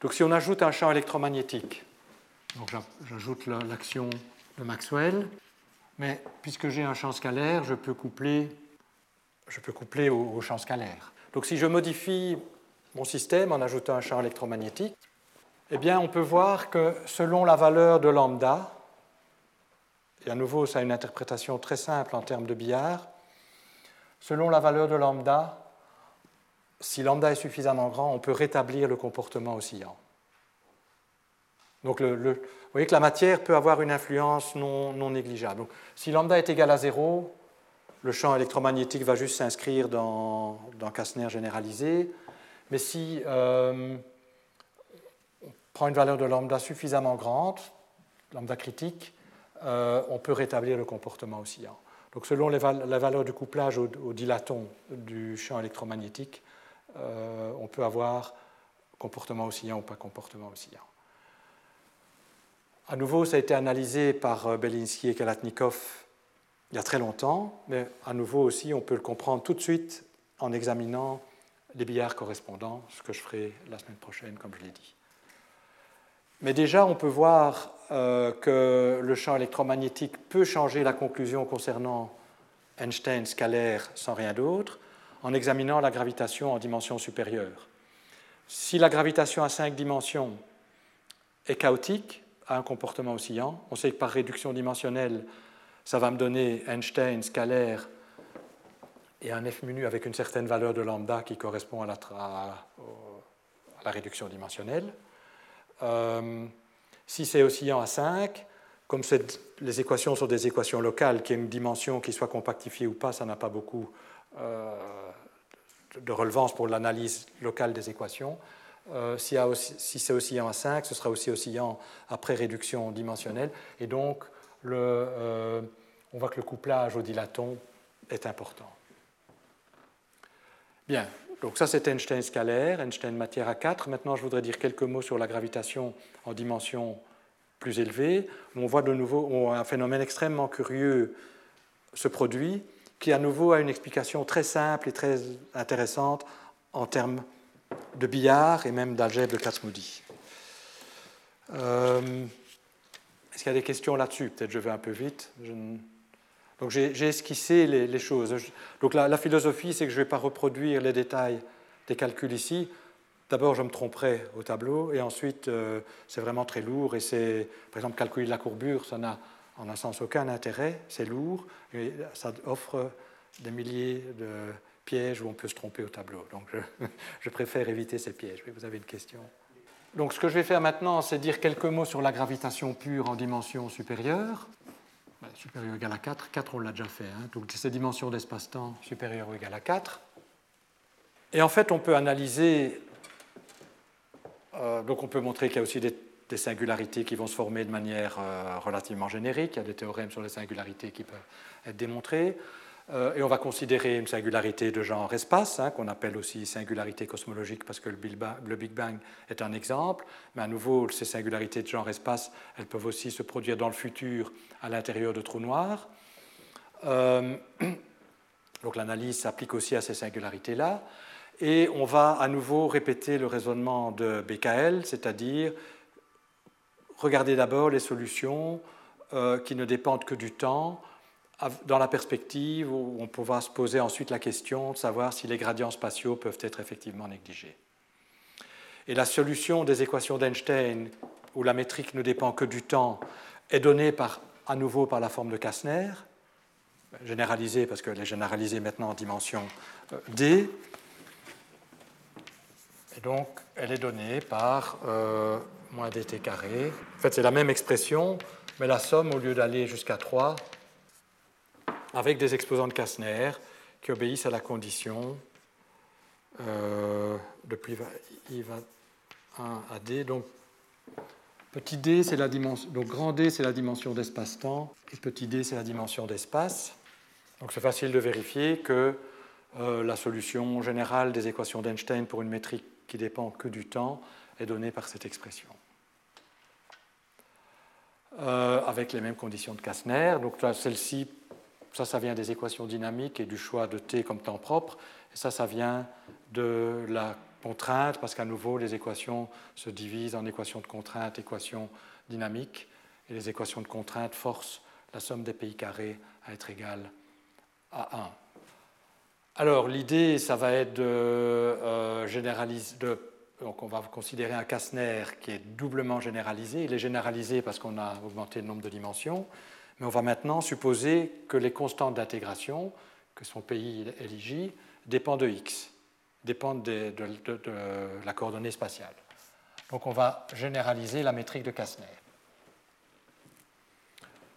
Donc si on ajoute un champ électromagnétique, donc j'ajoute l'action de Maxwell. Mais puisque j'ai un champ scalaire, je peux coupler, je peux coupler au, champ scalaire. Donc si je modifie mon système en ajoutant un champ électromagnétique, eh bien on peut voir que selon la valeur de lambda, et à nouveau ça a une interprétation très simple en termes de billard, selon la valeur de lambda, si lambda est suffisamment grand, on peut rétablir le comportement oscillant. Donc vous voyez que la matière peut avoir une influence non, négligeable. Donc, si lambda est égal à 0, le champ électromagnétique va juste s'inscrire dans, dans Kastner généralisé. Mais si euh, on prend une valeur de lambda suffisamment grande, lambda critique, euh, on peut rétablir le comportement oscillant. Donc selon la valeur du couplage au, dilaton du champ électromagnétique, euh, on peut avoir comportement oscillant ou pas comportement oscillant. À nouveau, ça a été analysé par euh, Belinsky et Kalatnikov il y a très longtemps, mais à nouveau aussi, on peut le comprendre tout de suite en examinant les billards correspondants, ce que je ferai la semaine prochaine, comme je l'ai dit. Mais déjà, on peut voir euh, que le champ électromagnétique peut changer la conclusion concernant Einstein scalaire sans rien d'autre en examinant la gravitation en dimension supérieure. Si la gravitation à cinq dimensions est chaotique, a un comportement oscillant, on sait que par réduction dimensionnelle, ça va me donner Einstein scalaire et un f menu avec une certaine valeur de lambda qui correspond à la, à la réduction dimensionnelle. Euh, si c'est oscillant à 5, comme les équations sont des équations locales, qu'il y ait une dimension qui soit compactifiée ou pas, ça n'a pas beaucoup euh, de relevance pour l'analyse locale des équations. Euh, si, c'est oscillant à 5, ce sera aussi oscillant après réduction dimensionnelle. Et donc, le, on voit que le couplage au dilaton est important. Bien, donc ça c'est Einstein scalaire, Einstein matière à 4. Maintenant je voudrais dire quelques mots sur la gravitation en dimension plus élevée. On voit de nouveau un phénomène extrêmement curieux se produit, qui à nouveau a une explication très simple et très intéressante en termes de billard et même d'algèbre de Kac-Moody. Euh, est-ce qu'il y a des questions là-dessus? Peut-être je vais un peu vite. Donc j'ai esquissé les, choses. Donc la, philosophie, c'est que je ne vais pas reproduire les détails des calculs ici. D'abord, je me tromperai au tableau, et ensuite, euh, c'est vraiment très lourd. Et c'est, par exemple, calculer la courbure, ça n'a en un sens aucun intérêt. C'est lourd, et ça offre des milliers de pièges où on peut se tromper au tableau. Donc je, *laughs* je préfère éviter ces pièges. vous avez une question? Donc ce que je vais faire maintenant, c'est dire quelques mots sur la gravitation pure en dimension supérieure supérieur ou égal à 4. 4, on l'a déjà fait. Hein. Donc, ces dimensions d'espace-temps supérieures ou égales à 4. Et en fait, on peut analyser. Euh, donc, on peut montrer qu'il y a aussi des, singularités qui vont se former de manière euh, relativement générique. Il y a des théorèmes sur les singularités qui peuvent être démontrés. Euh, et on va considérer une singularité de genre espace, hein, qu'on appelle aussi singularité cosmologique parce que le Big Bang est un exemple. Mais à nouveau, ces singularités de genre espace, elles peuvent aussi se produire dans le futur à l'intérieur de trous noirs. Euh, *clears throat* donc l'analyse s'applique aussi à ces singularités-là. Et on va à nouveau répéter le raisonnement de BKL, c'est-à-dire regarder d'abord les solutions euh, qui ne dépendent que du temps dans la perspective où on pourra se poser ensuite la question de savoir si les gradients spatiaux peuvent être effectivement négligés. Et la solution des équations d'Einstein, où la métrique ne dépend que du temps, est donnée par, à nouveau par la forme de Kastner, généralisée parce qu'elle est généralisée maintenant en dimension euh, D. Et donc, elle est donnée par euh, moins dt carré. En fait, c'est la même expression, mais la somme, au lieu d'aller jusqu'à 3, avec des exposants de Kastner qui obéissent à la condition euh, depuis I va 1 à D. Donc, petit d, c'est la dimension, donc grand D, c'est la dimension d'espace-temps, et petit d, c'est la dimension d'espace. Donc, c'est facile de vérifier que euh, la solution générale des équations d'Einstein pour une métrique qui dépend que du temps est donnée par cette expression. Euh, avec les mêmes conditions de Kastner. Donc, celle-ci ça, ça vient des équations dynamiques et du choix de t comme temps propre. Et ça, ça vient de la contrainte, parce qu'à nouveau, les équations se divisent en équations de contrainte, équations dynamiques. Et les équations de contrainte forcent la somme des pays carrés à être égale à 1. Alors, l'idée, ça va être de euh, généraliser. Donc, on va considérer un Kastner qui est doublement généralisé. Il est généralisé parce qu'on a augmenté le nombre de dimensions. Mais on va maintenant supposer que les constantes d'intégration, que PI et LIJ, dépendent de x, dépendent de, la coordonnée spatiale. Donc on va généraliser la métrique de Kastner.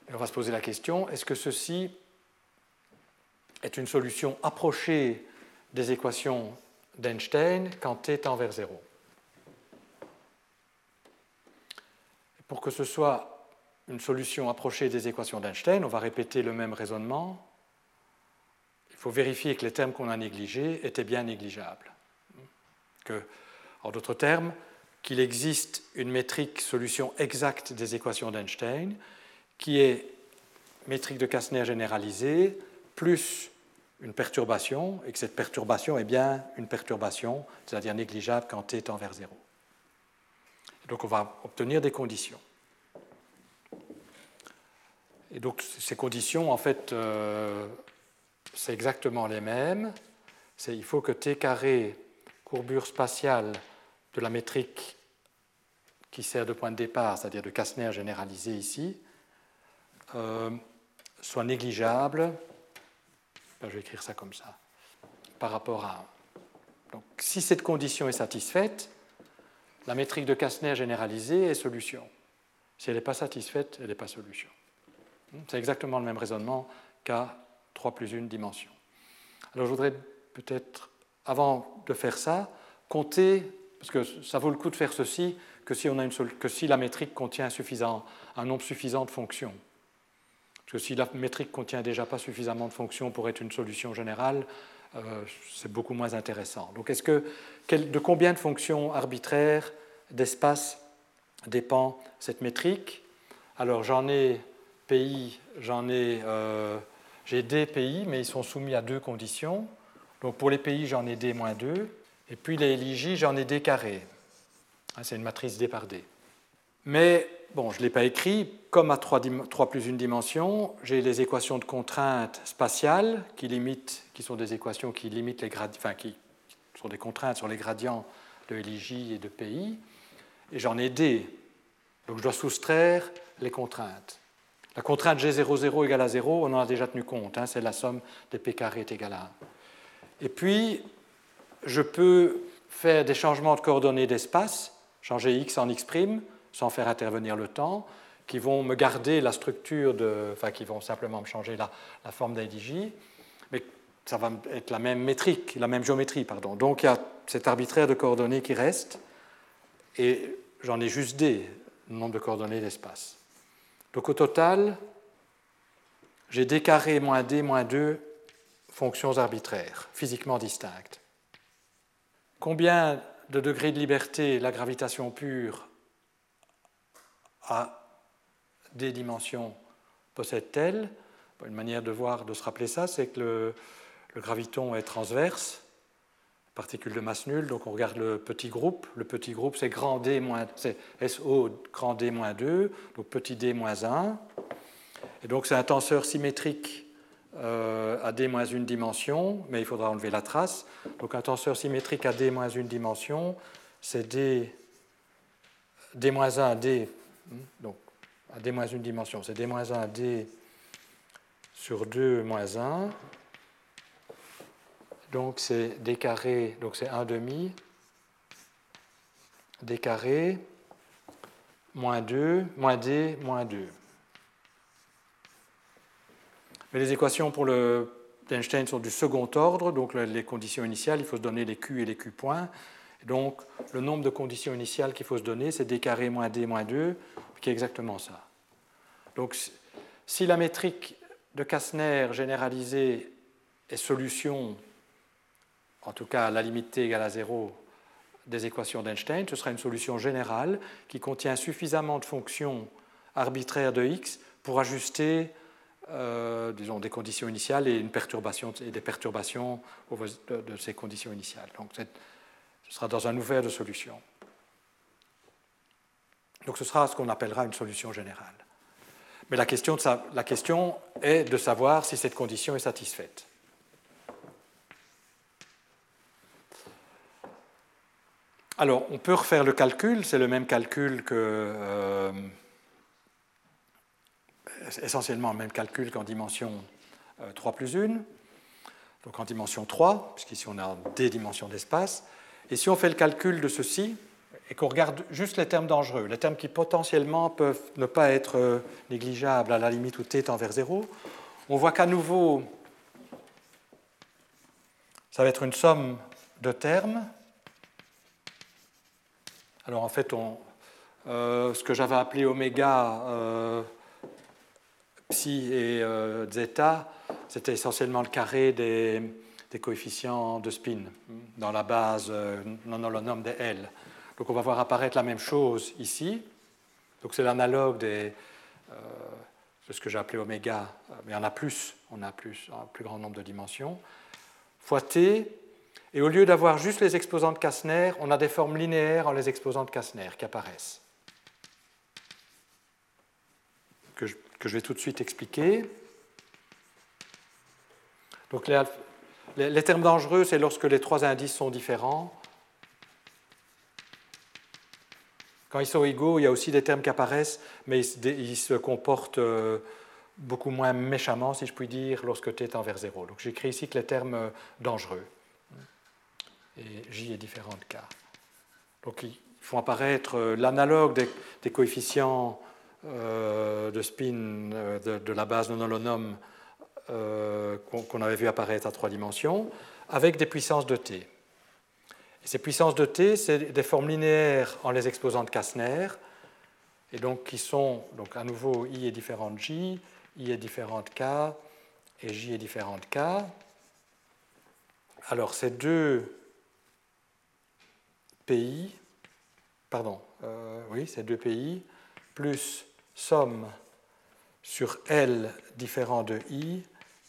Et on va se poser la question, est-ce que ceci est une solution approchée des équations d'Einstein quand t tend vers 0 Pour que ce soit une solution approchée des équations d'Einstein, on va répéter le même raisonnement. Il faut vérifier que les termes qu'on a négligés étaient bien négligeables. En d'autres termes, qu'il existe une métrique solution exacte des équations d'Einstein qui est métrique de Kastner généralisée plus une perturbation, et que cette perturbation est bien une perturbation, c'est-à-dire négligeable quand t tend vers zéro. Donc on va obtenir des conditions. Et donc ces conditions, en fait, euh, c'est exactement les mêmes. il faut que t carré, courbure spatiale de la métrique qui sert de point de départ, c'est-à-dire de Kastner généralisé ici, euh, soit négligeable. je vais écrire ça comme ça, par rapport à 1. Donc, si cette condition est satisfaite, la métrique de Kastner généralisée est solution. Si elle n'est pas satisfaite, elle n'est pas solution. C'est exactement le même raisonnement qu'à 3 plus 1 dimension. Alors je voudrais peut-être, avant de faire ça, compter, parce que ça vaut le coup de faire ceci, que si, on a une, que si la métrique contient suffisant, un nombre suffisant de fonctions. Parce que si la métrique contient déjà pas suffisamment de fonctions pour être une solution générale, euh, c'est beaucoup moins intéressant. Donc, est-ce que, de combien de fonctions arbitraires d'espace dépend cette métrique? Alors, j'en ai pays, j'en ai, euh, j'ai des pays, mais ils sont soumis à deux conditions. Donc, pour les pays, j'en ai d moins 2, et puis les LIJ, j'en ai d carré. Hein, c'est une matrice d par d. Mais bon, je ne l'ai pas écrit, comme à 3, plus une dimension, j'ai les équations de contrainte spatiales qui, limitent, qui sont des équations qui limitent les gradients, enfin qui sont des contraintes sur les gradients de LIJ et de PI, et j'en ai D. Donc je dois soustraire les contraintes. La contrainte G00 égale à 0, on en a déjà tenu compte, hein, c'est la somme des P carré est égale à 1. Et puis, je peux faire des changements de coordonnées d'espace, changer x en x', sans faire intervenir le temps, qui vont me garder la structure de. enfin, qui vont simplement me changer la, la forme d'IDJ, mais ça va être la même métrique, la même géométrie, pardon. Donc il y a cet arbitraire de coordonnées qui reste, et j'en ai juste D, le nombre de coordonnées d'espace. Donc au total, j'ai D carré moins D moins 2 fonctions arbitraires, physiquement distinctes. Combien de degrés de liberté la gravitation pure à des dimensions possède-t-elle? Une manière de voir, de se rappeler ça, c'est que le, graviton est transverse, particule de masse nulle, donc on regarde le petit groupe. Le petit groupe, c'est grand D moins, SO grand D moins 2, donc petit d moins 1. Et donc c'est un tenseur symétrique euh, à d moins une dimension, mais il faudra enlever la trace. Donc un tenseur symétrique à d moins une dimension, c'est d, d moins 1 d Hmm? Donc, à d moins dimension, c'est d moins 1 d sur 2 moins 1. Donc, c'est d carré, donc c'est 1 demi, d carré, moins 2, moins d, moins 2. Mais les équations pour le d'Einstein sont du second ordre, donc les conditions initiales, il faut se donner les Q et les Q points. Donc, le nombre de conditions initiales qu'il faut se donner, c'est d carré moins d moins 2, qui est exactement ça. Donc, si la métrique de Kastner généralisée est solution, en tout cas la limite t égale à 0 des équations d'Einstein, ce sera une solution générale qui contient suffisamment de fonctions arbitraires de x pour ajuster euh, des conditions initiales et, des perturbations de, ces conditions initiales. Donc, ce sera dans un ouvert de solution. Donc ce sera ce qu'on appellera une solution générale. Mais la question est de savoir si cette condition est satisfaite. Alors, on peut refaire le calcul, c'est le même calcul que. Euh, essentiellement le même calcul qu'en dimension 3 euh, plus 1, donc en dimension 3, puisqu'ici on a des dimensions d'espace. Et si on fait le calcul de ceci, et qu'on regarde juste les termes dangereux, les termes qui potentiellement peuvent ne pas être euh, négligeables à la limite où t tend vers 0, on voit qu'à nouveau, ça va être une somme de termes. Alors en fait, on, euh, ce que j'avais appelé oméga, euh, psi et zeta, c'était essentiellement le carré des, des coefficients de spin dans la base euh, non holonome des L. Donc on va voir apparaître la même chose ici. Donc c'est l'analogue euh, de ce que j'ai appelé oméga, mais on a plus, on a plus, un plus grand nombre de dimensions, fois t. Et au lieu d'avoir juste les exposants de Kastner, on a des formes linéaires en les exposants de Kastner qui apparaissent. que je vais tout de suite expliquer. Donc les, termes dangereux, c'est lorsque les trois indices sont différents. Quand ils sont égaux, il y a aussi des termes qui apparaissent, mais ils, se comportent euh, beaucoup moins méchamment, si je puis dire, lorsque t est envers 0. Donc j'écris ici que les termes euh, dangereux. Et j est différent de k. Donc ils font apparaître euh, l'analogue des, coefficients de spin de, la base non holonome qu'on avait vu apparaître à trois dimensions, avec des puissances de t ces puissances de t, c'est des formes linéaires en les exposant de Kastner, et donc qui sont, donc à nouveau, i est différent de j, i est différent de k, et j est différent de k. Alors ces deux pays, pardon, euh, oui, ces deux pays, plus somme sur L différent de I,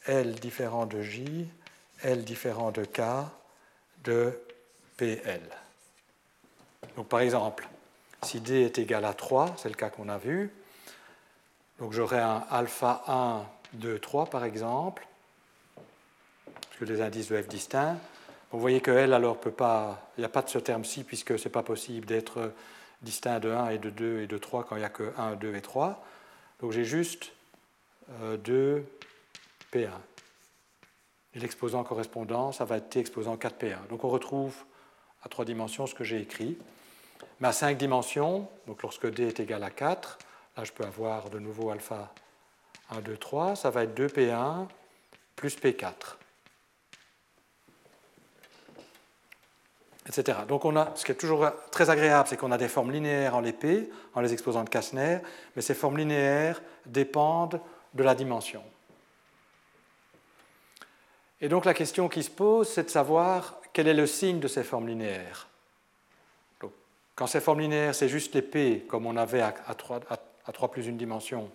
L différent de J, L différent de K, de PL. Donc par exemple, si D est égal à 3, c'est le cas qu'on a vu, donc j'aurai un alpha 1, 2, 3 par exemple, puisque les indices de F distincts. Vous voyez que L alors peut pas, il n'y a pas de ce terme-ci puisque ce n'est pas possible d'être distinct de 1 et de 2 et de 3 quand il n'y a que 1, 2 et 3. Donc j'ai juste 2 euh, P1. Et l'exposant correspondant, ça va être T exposant 4P1. Donc on retrouve à trois dimensions ce que j'ai écrit. Mais à cinq dimensions, donc lorsque d est égal à 4, là je peux avoir de nouveau alpha 1, 2, 3, ça va être 2p1 plus p4. Etc. Donc on a, ce qui est toujours très agréable, c'est qu'on a des formes linéaires en p, en les exposants de Kastner, mais ces formes linéaires dépendent de la dimension. Et donc la question qui se pose, c'est de savoir quel est le signe de ces formes linéaires. quand ces formes linéaires, c'est juste les P, comme on avait à, 3, plus une dimension,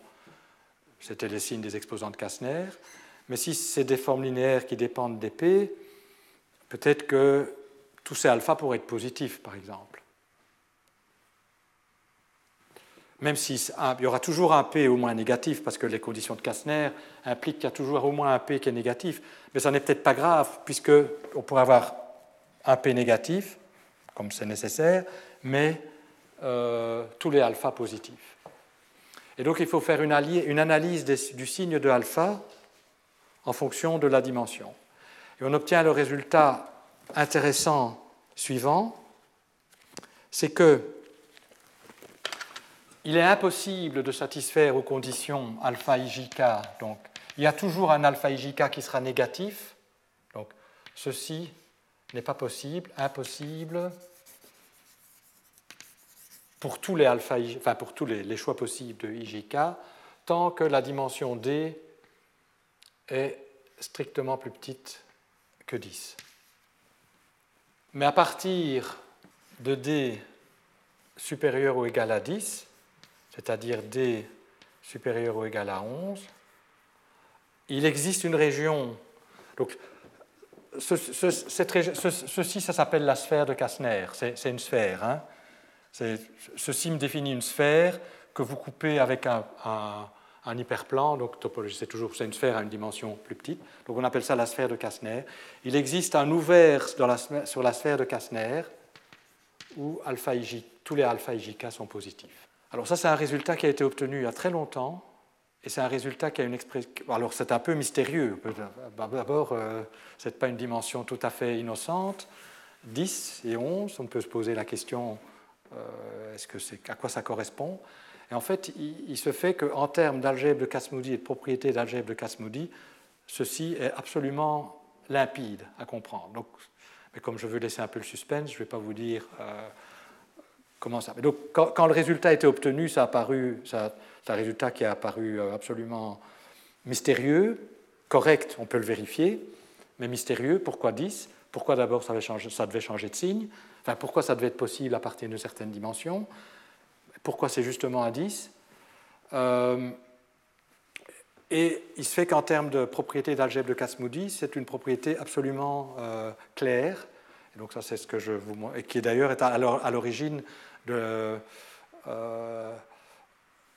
c'était les signes des exposants de Kastner. Mais si c'est des formes linéaires qui dépendent des P, peut-être que tous ces alphas pourraient être positifs, par exemple. Même s'il y aura toujours un P au moins négatif, parce que les conditions de Kastner impliquent qu'il y a toujours au moins un P qui est négatif, mais ça n'est peut-être pas grave, puisqu'on pourrait avoir un P négatif, comme c'est nécessaire, mais euh, tous les alphas positifs. Et donc il faut faire une, analyse du signe de alpha en fonction de la dimension. Et on obtient le résultat intéressant suivant, c'est que il est impossible de satisfaire aux conditions alpha ijk, donc il y a toujours un alpha ijk qui sera négatif, donc ceci n'est pas possible, impossible pour tous les alpha, enfin pour tous les, choix possibles de IJK, tant que la dimension D est strictement plus petite que 10. Mais à partir de D supérieur ou égal à 10, c'est-à-dire D supérieur ou égal à 11, il existe une région. Donc, ceci, ça s'appelle la sphère de Kastner. C'est une sphère. Hein. Ceci me définit une sphère que vous coupez avec un, hyperplan. Donc, topologie, c'est toujours une sphère à une dimension plus petite. Donc, on appelle ça la sphère de Kastner. Il existe un ouvert sur la sphère de Kastner où tous les alpha IJK sont positifs. Alors, ça, c'est un résultat qui a été obtenu il y a très longtemps et c'est un résultat qui a une expression. Alors c'est un peu mystérieux. D'abord, euh, ce n'est pas une dimension tout à fait innocente. 10 et 11, on peut se poser la question euh, est-ce que c'est, à quoi ça correspond? Et en fait, il, se fait qu'en termes d'algèbre de Kasmoudi et de propriété d'algèbre de Kasmoudi, ceci est absolument limpide à comprendre. Donc, mais comme je veux laisser un peu le suspense, je ne vais pas vous dire euh, comment ça. Mais donc, quand, le résultat a été obtenu, ça a paru. Ça, c'est un résultat qui a apparu euh, absolument mystérieux, correct, on peut le vérifier, mais mystérieux. Pourquoi 10 Pourquoi d'abord ça, ça, devait changer de signe? Enfin, Pourquoi ça devait être possible à partir de certaines dimensions Pourquoi c'est justement à 10 euh, Et il se fait qu'en termes de propriété d'algèbre de Kasmoudi, c'est une propriété absolument euh, claire. Et donc ça, c'est ce que je vous et qui d'ailleurs est à l'origine de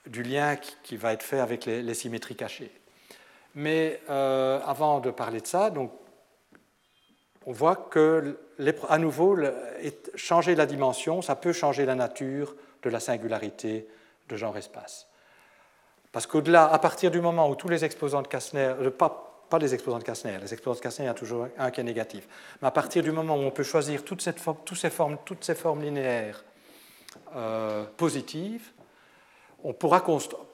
du lien qui, va être fait avec les, symétries cachées. Mais euh, avant de parler de ça, donc, on voit que, à nouveau, changer la dimension, ça peut changer la nature de la singularité de genre-espace. Parce qu'au-delà, à partir du moment où tous les exposants de Kastner, euh, pas, les exposants de Kastner, les exposants de Kastner, il y a toujours un qui est négatif, mais à partir du moment où on peut choisir toutes ces formes, toutes ces formes linéaires euh, positives, on pourra construire.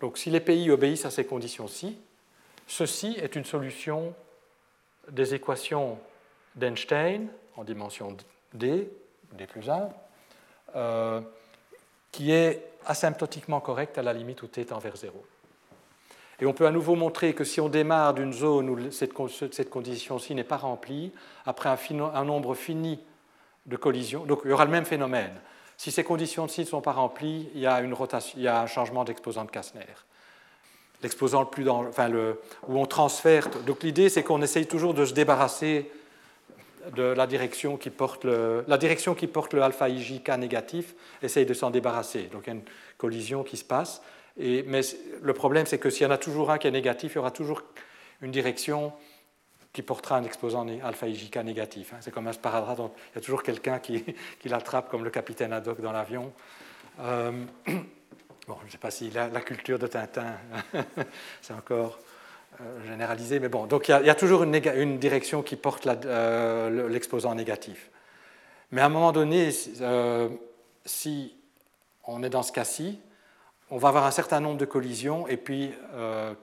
Donc si les pays obéissent à ces conditions-ci, ceci est une solution des équations d'Einstein en dimension d, d plus 1, euh, qui est asymptotiquement correcte à la limite où t est envers 0. Et on peut à nouveau montrer que si on démarre d'une zone où cette, condition-ci n'est pas remplie, après un, nombre fini de collisions, donc il y aura le même phénomène. Si ces conditions-ci ne sont pas remplies, il y a, une rotation, il y a un changement d'exposant de Kastner. L'exposant le plus dans, enfin le, où on transfère. Donc l'idée, c'est qu'on essaye toujours de se débarrasser de la direction qui porte le, la direction qui porte le alpha IJK négatif, essaye de s'en débarrasser. Donc il y a une collision qui se passe. Et, mais le problème, c'est que s'il y en a toujours un qui est négatif, il y aura toujours une direction qui portera un exposant alpha IJK négatif. Hein. C'est comme un sparadrap, il y a toujours quelqu'un qui, *laughs* qui l'attrape, comme le capitaine Haddock dans l'avion. Euh, *clears throat* bon, je ne sais pas si la, culture de Tintin, *laughs* c'est encore généralisé, mais bon, donc il y, a, toujours une, direction qui porte euh, l'exposant négatif. Mais à un moment donné, euh, si on est dans ce cas-ci, on va avoir un certain nombre de collisions et puis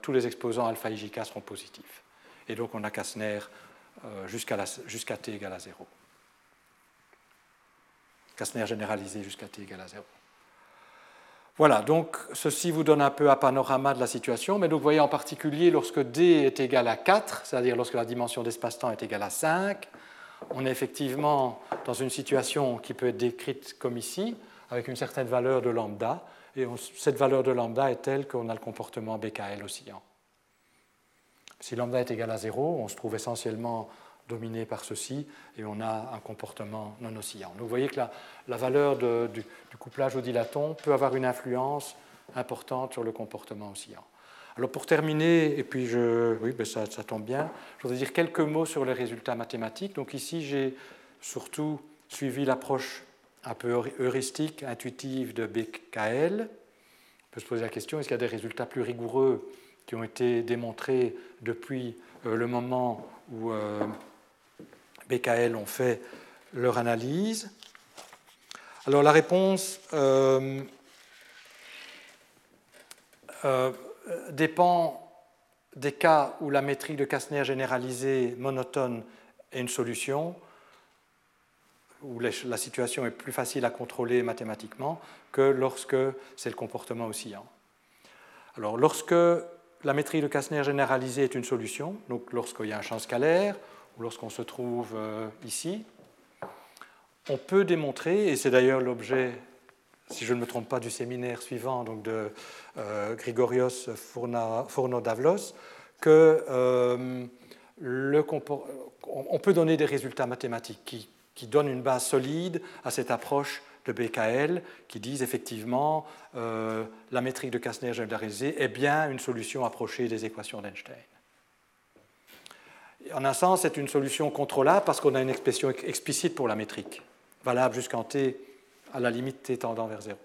tous les exposants alpha et seront positifs. Et donc on a Kastner jusqu'à t égale à 0. Kastner généralisé jusqu'à t égale à 0. Voilà, donc ceci vous donne un peu un panorama de la situation, mais vous voyez en particulier lorsque d est égal à 4, c'est-à-dire lorsque la dimension d'espace-temps est égale à 5, on est effectivement dans une situation qui peut être décrite comme ici, avec une certaine valeur de lambda, et cette valeur de lambda est telle qu'on a le comportement BKL oscillant. Si lambda est égal à 0, on se trouve essentiellement dominé par ceci, et on a un comportement non oscillant. Donc vous voyez que la, valeur du, couplage au dilaton peut avoir une influence importante sur le comportement oscillant. Alors pour terminer, et puis je, oui, ben ça, ça, tombe bien, je voudrais dire quelques mots sur les résultats mathématiques. Donc ici, j'ai surtout suivi l'approche un peu heuristique, intuitive de BKL. On peut se poser la question, est-ce qu'il y a des résultats plus rigoureux qui ont été démontrés depuis euh, le moment où euh, BKL ont fait leur analyse. Alors la réponse euh, euh, dépend des cas où la métrique de Kastner généralisée monotone est une solution, où la situation est plus facile à contrôler mathématiquement que lorsque c'est le comportement oscillant. Alors lorsque la métrique de Kastner généralisée est une solution, donc lorsqu'il y a un champ scalaire, lorsqu'on se trouve euh, ici, on peut démontrer, et c'est d'ailleurs l'objet, si je ne me trompe pas, du séminaire suivant donc de euh, Grigorios Fourno-Davlos, que euh, peut donner des résultats mathématiques qui, donnent une base solide à cette approche de BKL qui disent effectivement la métrique de Kastner généralisée est bien une solution approchée des équations d'Einstein en un sens, c'est une solution contrôlable parce qu'on a une expression explicite pour la métrique, valable jusqu'en t à la limite t tendant vers 0.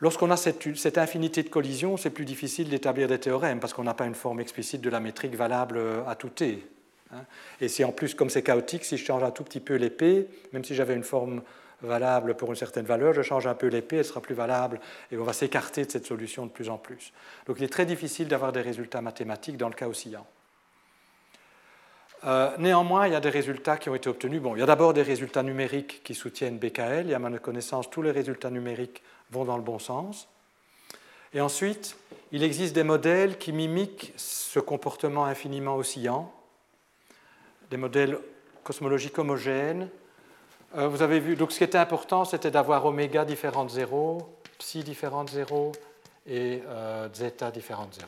Lorsqu'on a cette, infinité de collisions, c'est plus difficile d'établir des théorèmes parce qu'on n'a pas une forme explicite de la métrique valable à tout t. Hein. Et si en plus, comme c'est chaotique, si je change un tout petit peu l'épée, même si j'avais une forme valable pour une certaine valeur, je change un peu l'épée, elle sera plus valable et on va s'écarter de cette solution de plus en plus. Donc il est très difficile d'avoir des résultats mathématiques dans le cas oscillant. Euh, néanmoins, il y a des résultats qui ont été obtenus. Bon, il y a d'abord des résultats numériques qui soutiennent BKL, et à ma connaissance, tous les résultats numériques vont dans le bon sens. Et ensuite, il existe des modèles qui mimiquent ce comportement infiniment oscillant, des modèles cosmologiques homogènes. Euh, vous avez vu, donc ce qui était important, c'était d'avoir oméga différent de 0, psi différent de 0 et euh, zeta différent de 0.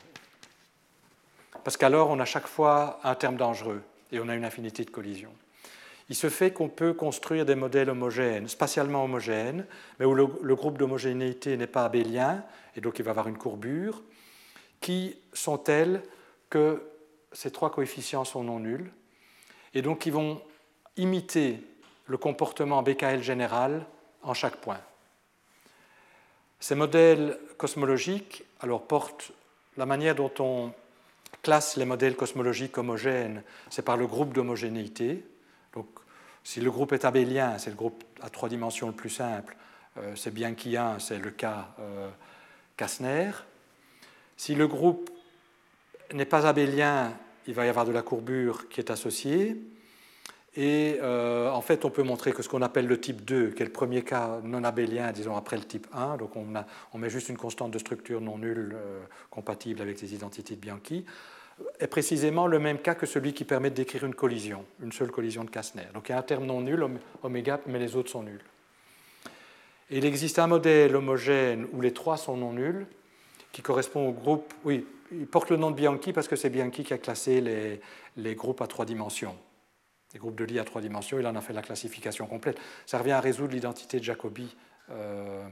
Parce qu'alors, on a chaque fois un terme dangereux et on a une infinité de collisions. il se fait qu'on peut construire des modèles homogènes, spatialement homogènes, mais où le, groupe d'homogénéité n'est pas abélien, et donc il va avoir une courbure, qui sont telles que ces trois coefficients sont non nuls, et donc qui vont imiter le comportement BKL général en chaque point. Ces modèles cosmologiques alors, portent la manière dont on classe les modèles cosmologiques homogènes, c'est par le groupe d'homogénéité. Donc, si le groupe est abélien, c'est le groupe à trois dimensions le plus simple, euh, c'est bien qu'il y a, c'est le cas euh, Kastner. Si le groupe n'est pas abélien, il va y avoir de la courbure qui est associée. Et euh, en fait, on peut montrer que ce qu'on appelle le type 2, qui est le premier cas non abélien, disons après le type 1, donc on, met juste une constante de structure non nulle euh, compatible avec les identités de Bianchi, est précisément le même cas que celui qui permet de décrire une collision, une seule collision de Kastner. Donc il y a un terme non nul, oméga, mais les autres sont nuls. Et il existe un modèle homogène où les trois sont non nuls, qui correspond au groupe. Oui, il porte le nom de Bianchi parce que c'est Bianchi qui a classé les, les groupes à trois dimensions des groupes de Lie à trois dimensions, il en a fait la classification complète. Ça revient à résoudre l'identité de Jacobi euh,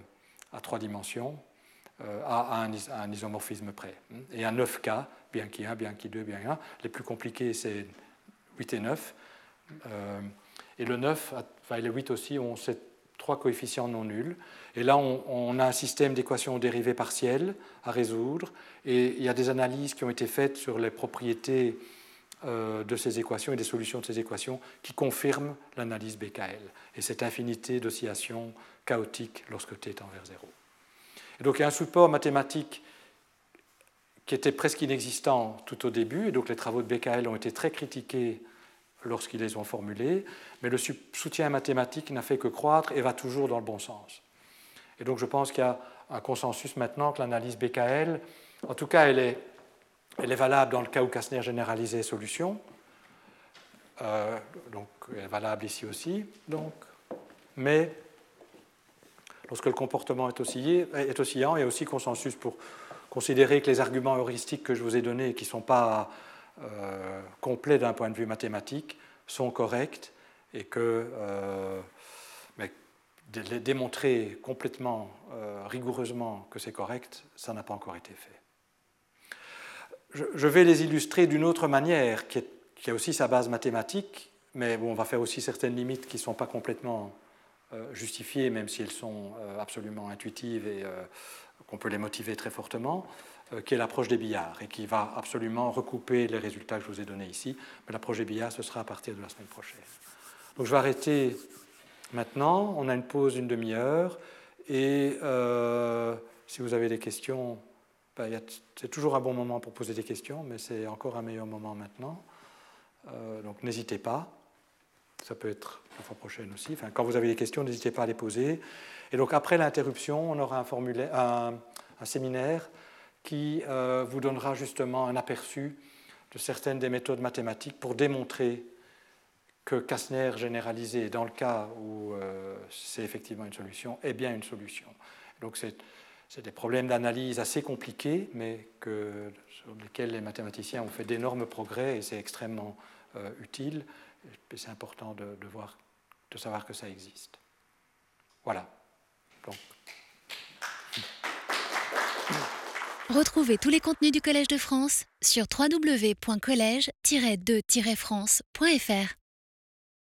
à trois dimensions, euh, à, un, isomorphisme près. Et à 9 cas, bien qu'il 1, bien qu'il 2, bien 1. Les plus compliqués, c'est 8 et 9. Euh, et le 9, enfin, et le 8 aussi, ont ces trois coefficients non nuls. Et là, on, on a un système d'équations dérivées partielles à résoudre. Et il y a des analyses qui ont été faites sur les propriétés de ces équations et des solutions de ces équations qui confirment l'analyse BKL et cette infinité d'oscillations chaotiques lorsque t est envers 0. Et donc il y a un support mathématique qui était presque inexistant tout au début, et donc les travaux de BKL ont été très critiqués lorsqu'ils les ont formulés, mais le soutien mathématique n'a fait que croître et va toujours dans le bon sens. Et donc je pense qu'il y a un consensus maintenant que l'analyse BKL, en tout cas elle est elle est valable dans le cas où Kastner généralisé solution. Euh, donc, elle est valable ici aussi. Donc, mais lorsque le comportement est, est oscillant, il y a aussi consensus pour considérer que les arguments heuristiques que je vous ai donnés, qui ne sont pas euh, complets d'un point de vue mathématique, sont corrects et que euh, mais démontrer complètement, rigoureusement que c'est correct, ça n'a pas encore été fait je vais les illustrer d'une autre manière, qui, a aussi sa base mathématique, mais bon, on va faire aussi certaines limites qui ne sont pas complètement euh, justifiées, même si elles sont euh, absolument intuitives et euh, qu'on peut les motiver très fortement, qui est l'approche des billards, et qui va absolument recouper les résultats que je vous ai donnés ici. Mais l'approche des billards, ce sera à partir de la semaine prochaine. Donc je vais arrêter maintenant. On a une pause d'une demi-heure. Et si vous avez des questions, c'est toujours un bon moment pour poser des questions, mais c'est encore un meilleur moment maintenant. Euh, donc n'hésitez pas. Ça peut être la fois prochaine aussi. Quand vous avez des questions, n'hésitez pas à les poser. Et donc après l'interruption, on aura un, un, séminaire qui euh, vous donnera justement un aperçu de certaines des méthodes mathématiques pour démontrer que Kastner généralisé, dans le cas où euh, c'est effectivement une solution, est bien une solution. Donc c'est c'est des problèmes d'analyse assez compliqués, mais sur lesquels les mathématiciens ont fait d'énormes progrès et c'est extrêmement euh, utile. C'est important de, voir, de savoir que ça existe. Voilà. Retrouvez tous les contenus du Collège de France sur www.colège-2-france.fr.